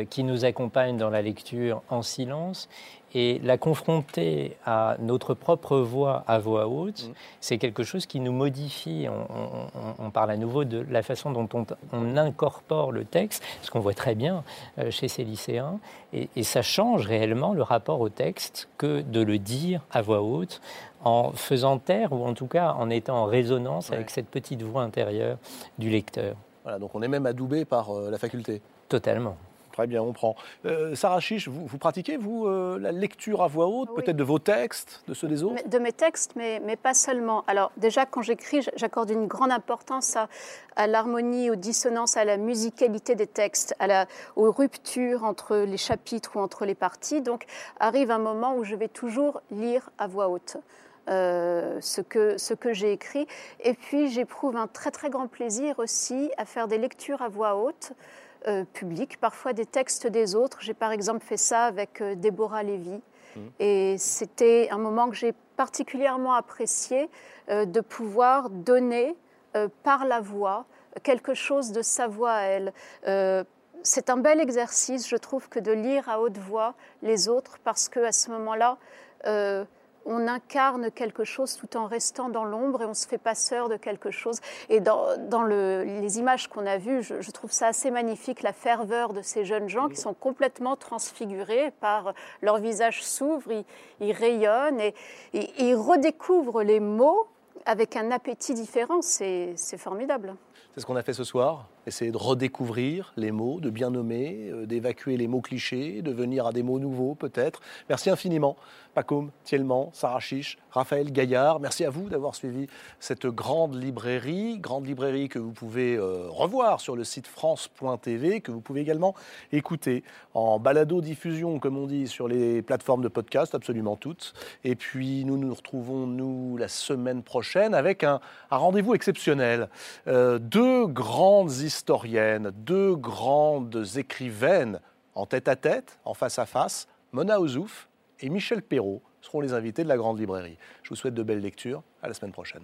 qui nous accompagne dans la lecture en silence. Et la confronter à notre propre voix à voix haute, c'est quelque chose qui nous modifie. On, on- on- on parle à nouveau de la façon dont on, on incorpore le texte, ce qu'on voit très bien euh, chez ces lycéens. Et, et ça change réellement le rapport au texte que de le dire à voix haute en faisant taire ou en tout cas en étant en résonance avec cette petite voix intérieure du lecteur. Voilà, donc on est même adoubé par euh, la faculté. Totalement. Très bien, on prend. Euh, Sarah Chiche, vous, vous pratiquez, vous, euh, la lecture à voix haute, Oui. peut-être de vos textes, de ceux des autres? De mes textes, mais, mais pas seulement. Alors déjà, quand j'écris, j'accorde une grande importance à, à l'harmonie, aux dissonances, à la musicalité des textes, à la, aux ruptures entre les chapitres ou entre les parties. Donc arrive un moment où je vais toujours lire à voix haute. euh, ce que, ce que j'ai écrit. Et puis j'éprouve un très très grand plaisir aussi à faire des lectures à voix haute euh, parfois des textes des autres. J'ai par exemple fait ça avec euh, Déborah Lévy. Et c'était un moment que j'ai particulièrement apprécié euh, de pouvoir donner euh, par la voix quelque chose de sa voix à elle. C'est un bel exercice, je trouve, que de lire à haute voix les autres, parce qu'à ce moment-là, on incarne quelque chose tout en restant dans l'ombre et on se fait passeur de quelque chose. Et dans, dans le- les images qu'on a vues, je, je trouve ça assez magnifique, la ferveur de ces jeunes gens qui sont complètement transfigurés par leur visage s'ouvre, ils, ils rayonnent et, et- et ils redécouvrent les mots avec un appétit différent. C'est c'est formidable. C'est ce qu'on a fait ce soir, essayer de redécouvrir les mots, de bien nommer, euh, d'évacuer les mots clichés, de venir à des mots nouveaux peut-être. Merci infiniment, Pacôme, Thielman, Sarah Chiche, Raphaël Gaillard. Merci à vous d'avoir suivi cette grande librairie, grande librairie que vous pouvez euh, revoir sur le site france.tv, que vous pouvez également écouter en balado-diffusion, comme on dit, sur les plateformes de podcast, absolument toutes. Et puis nous nous retrouvons, nous, la semaine prochaine avec un, rendez-vous exceptionnel. Euh, deux grandes historiennes, deux grandes écrivaines en tête à tête, en face à face, Mona Ozouf et Michel Perrault seront les invités de la Grande Librairie. Je vous souhaite de belles lectures. À la semaine prochaine.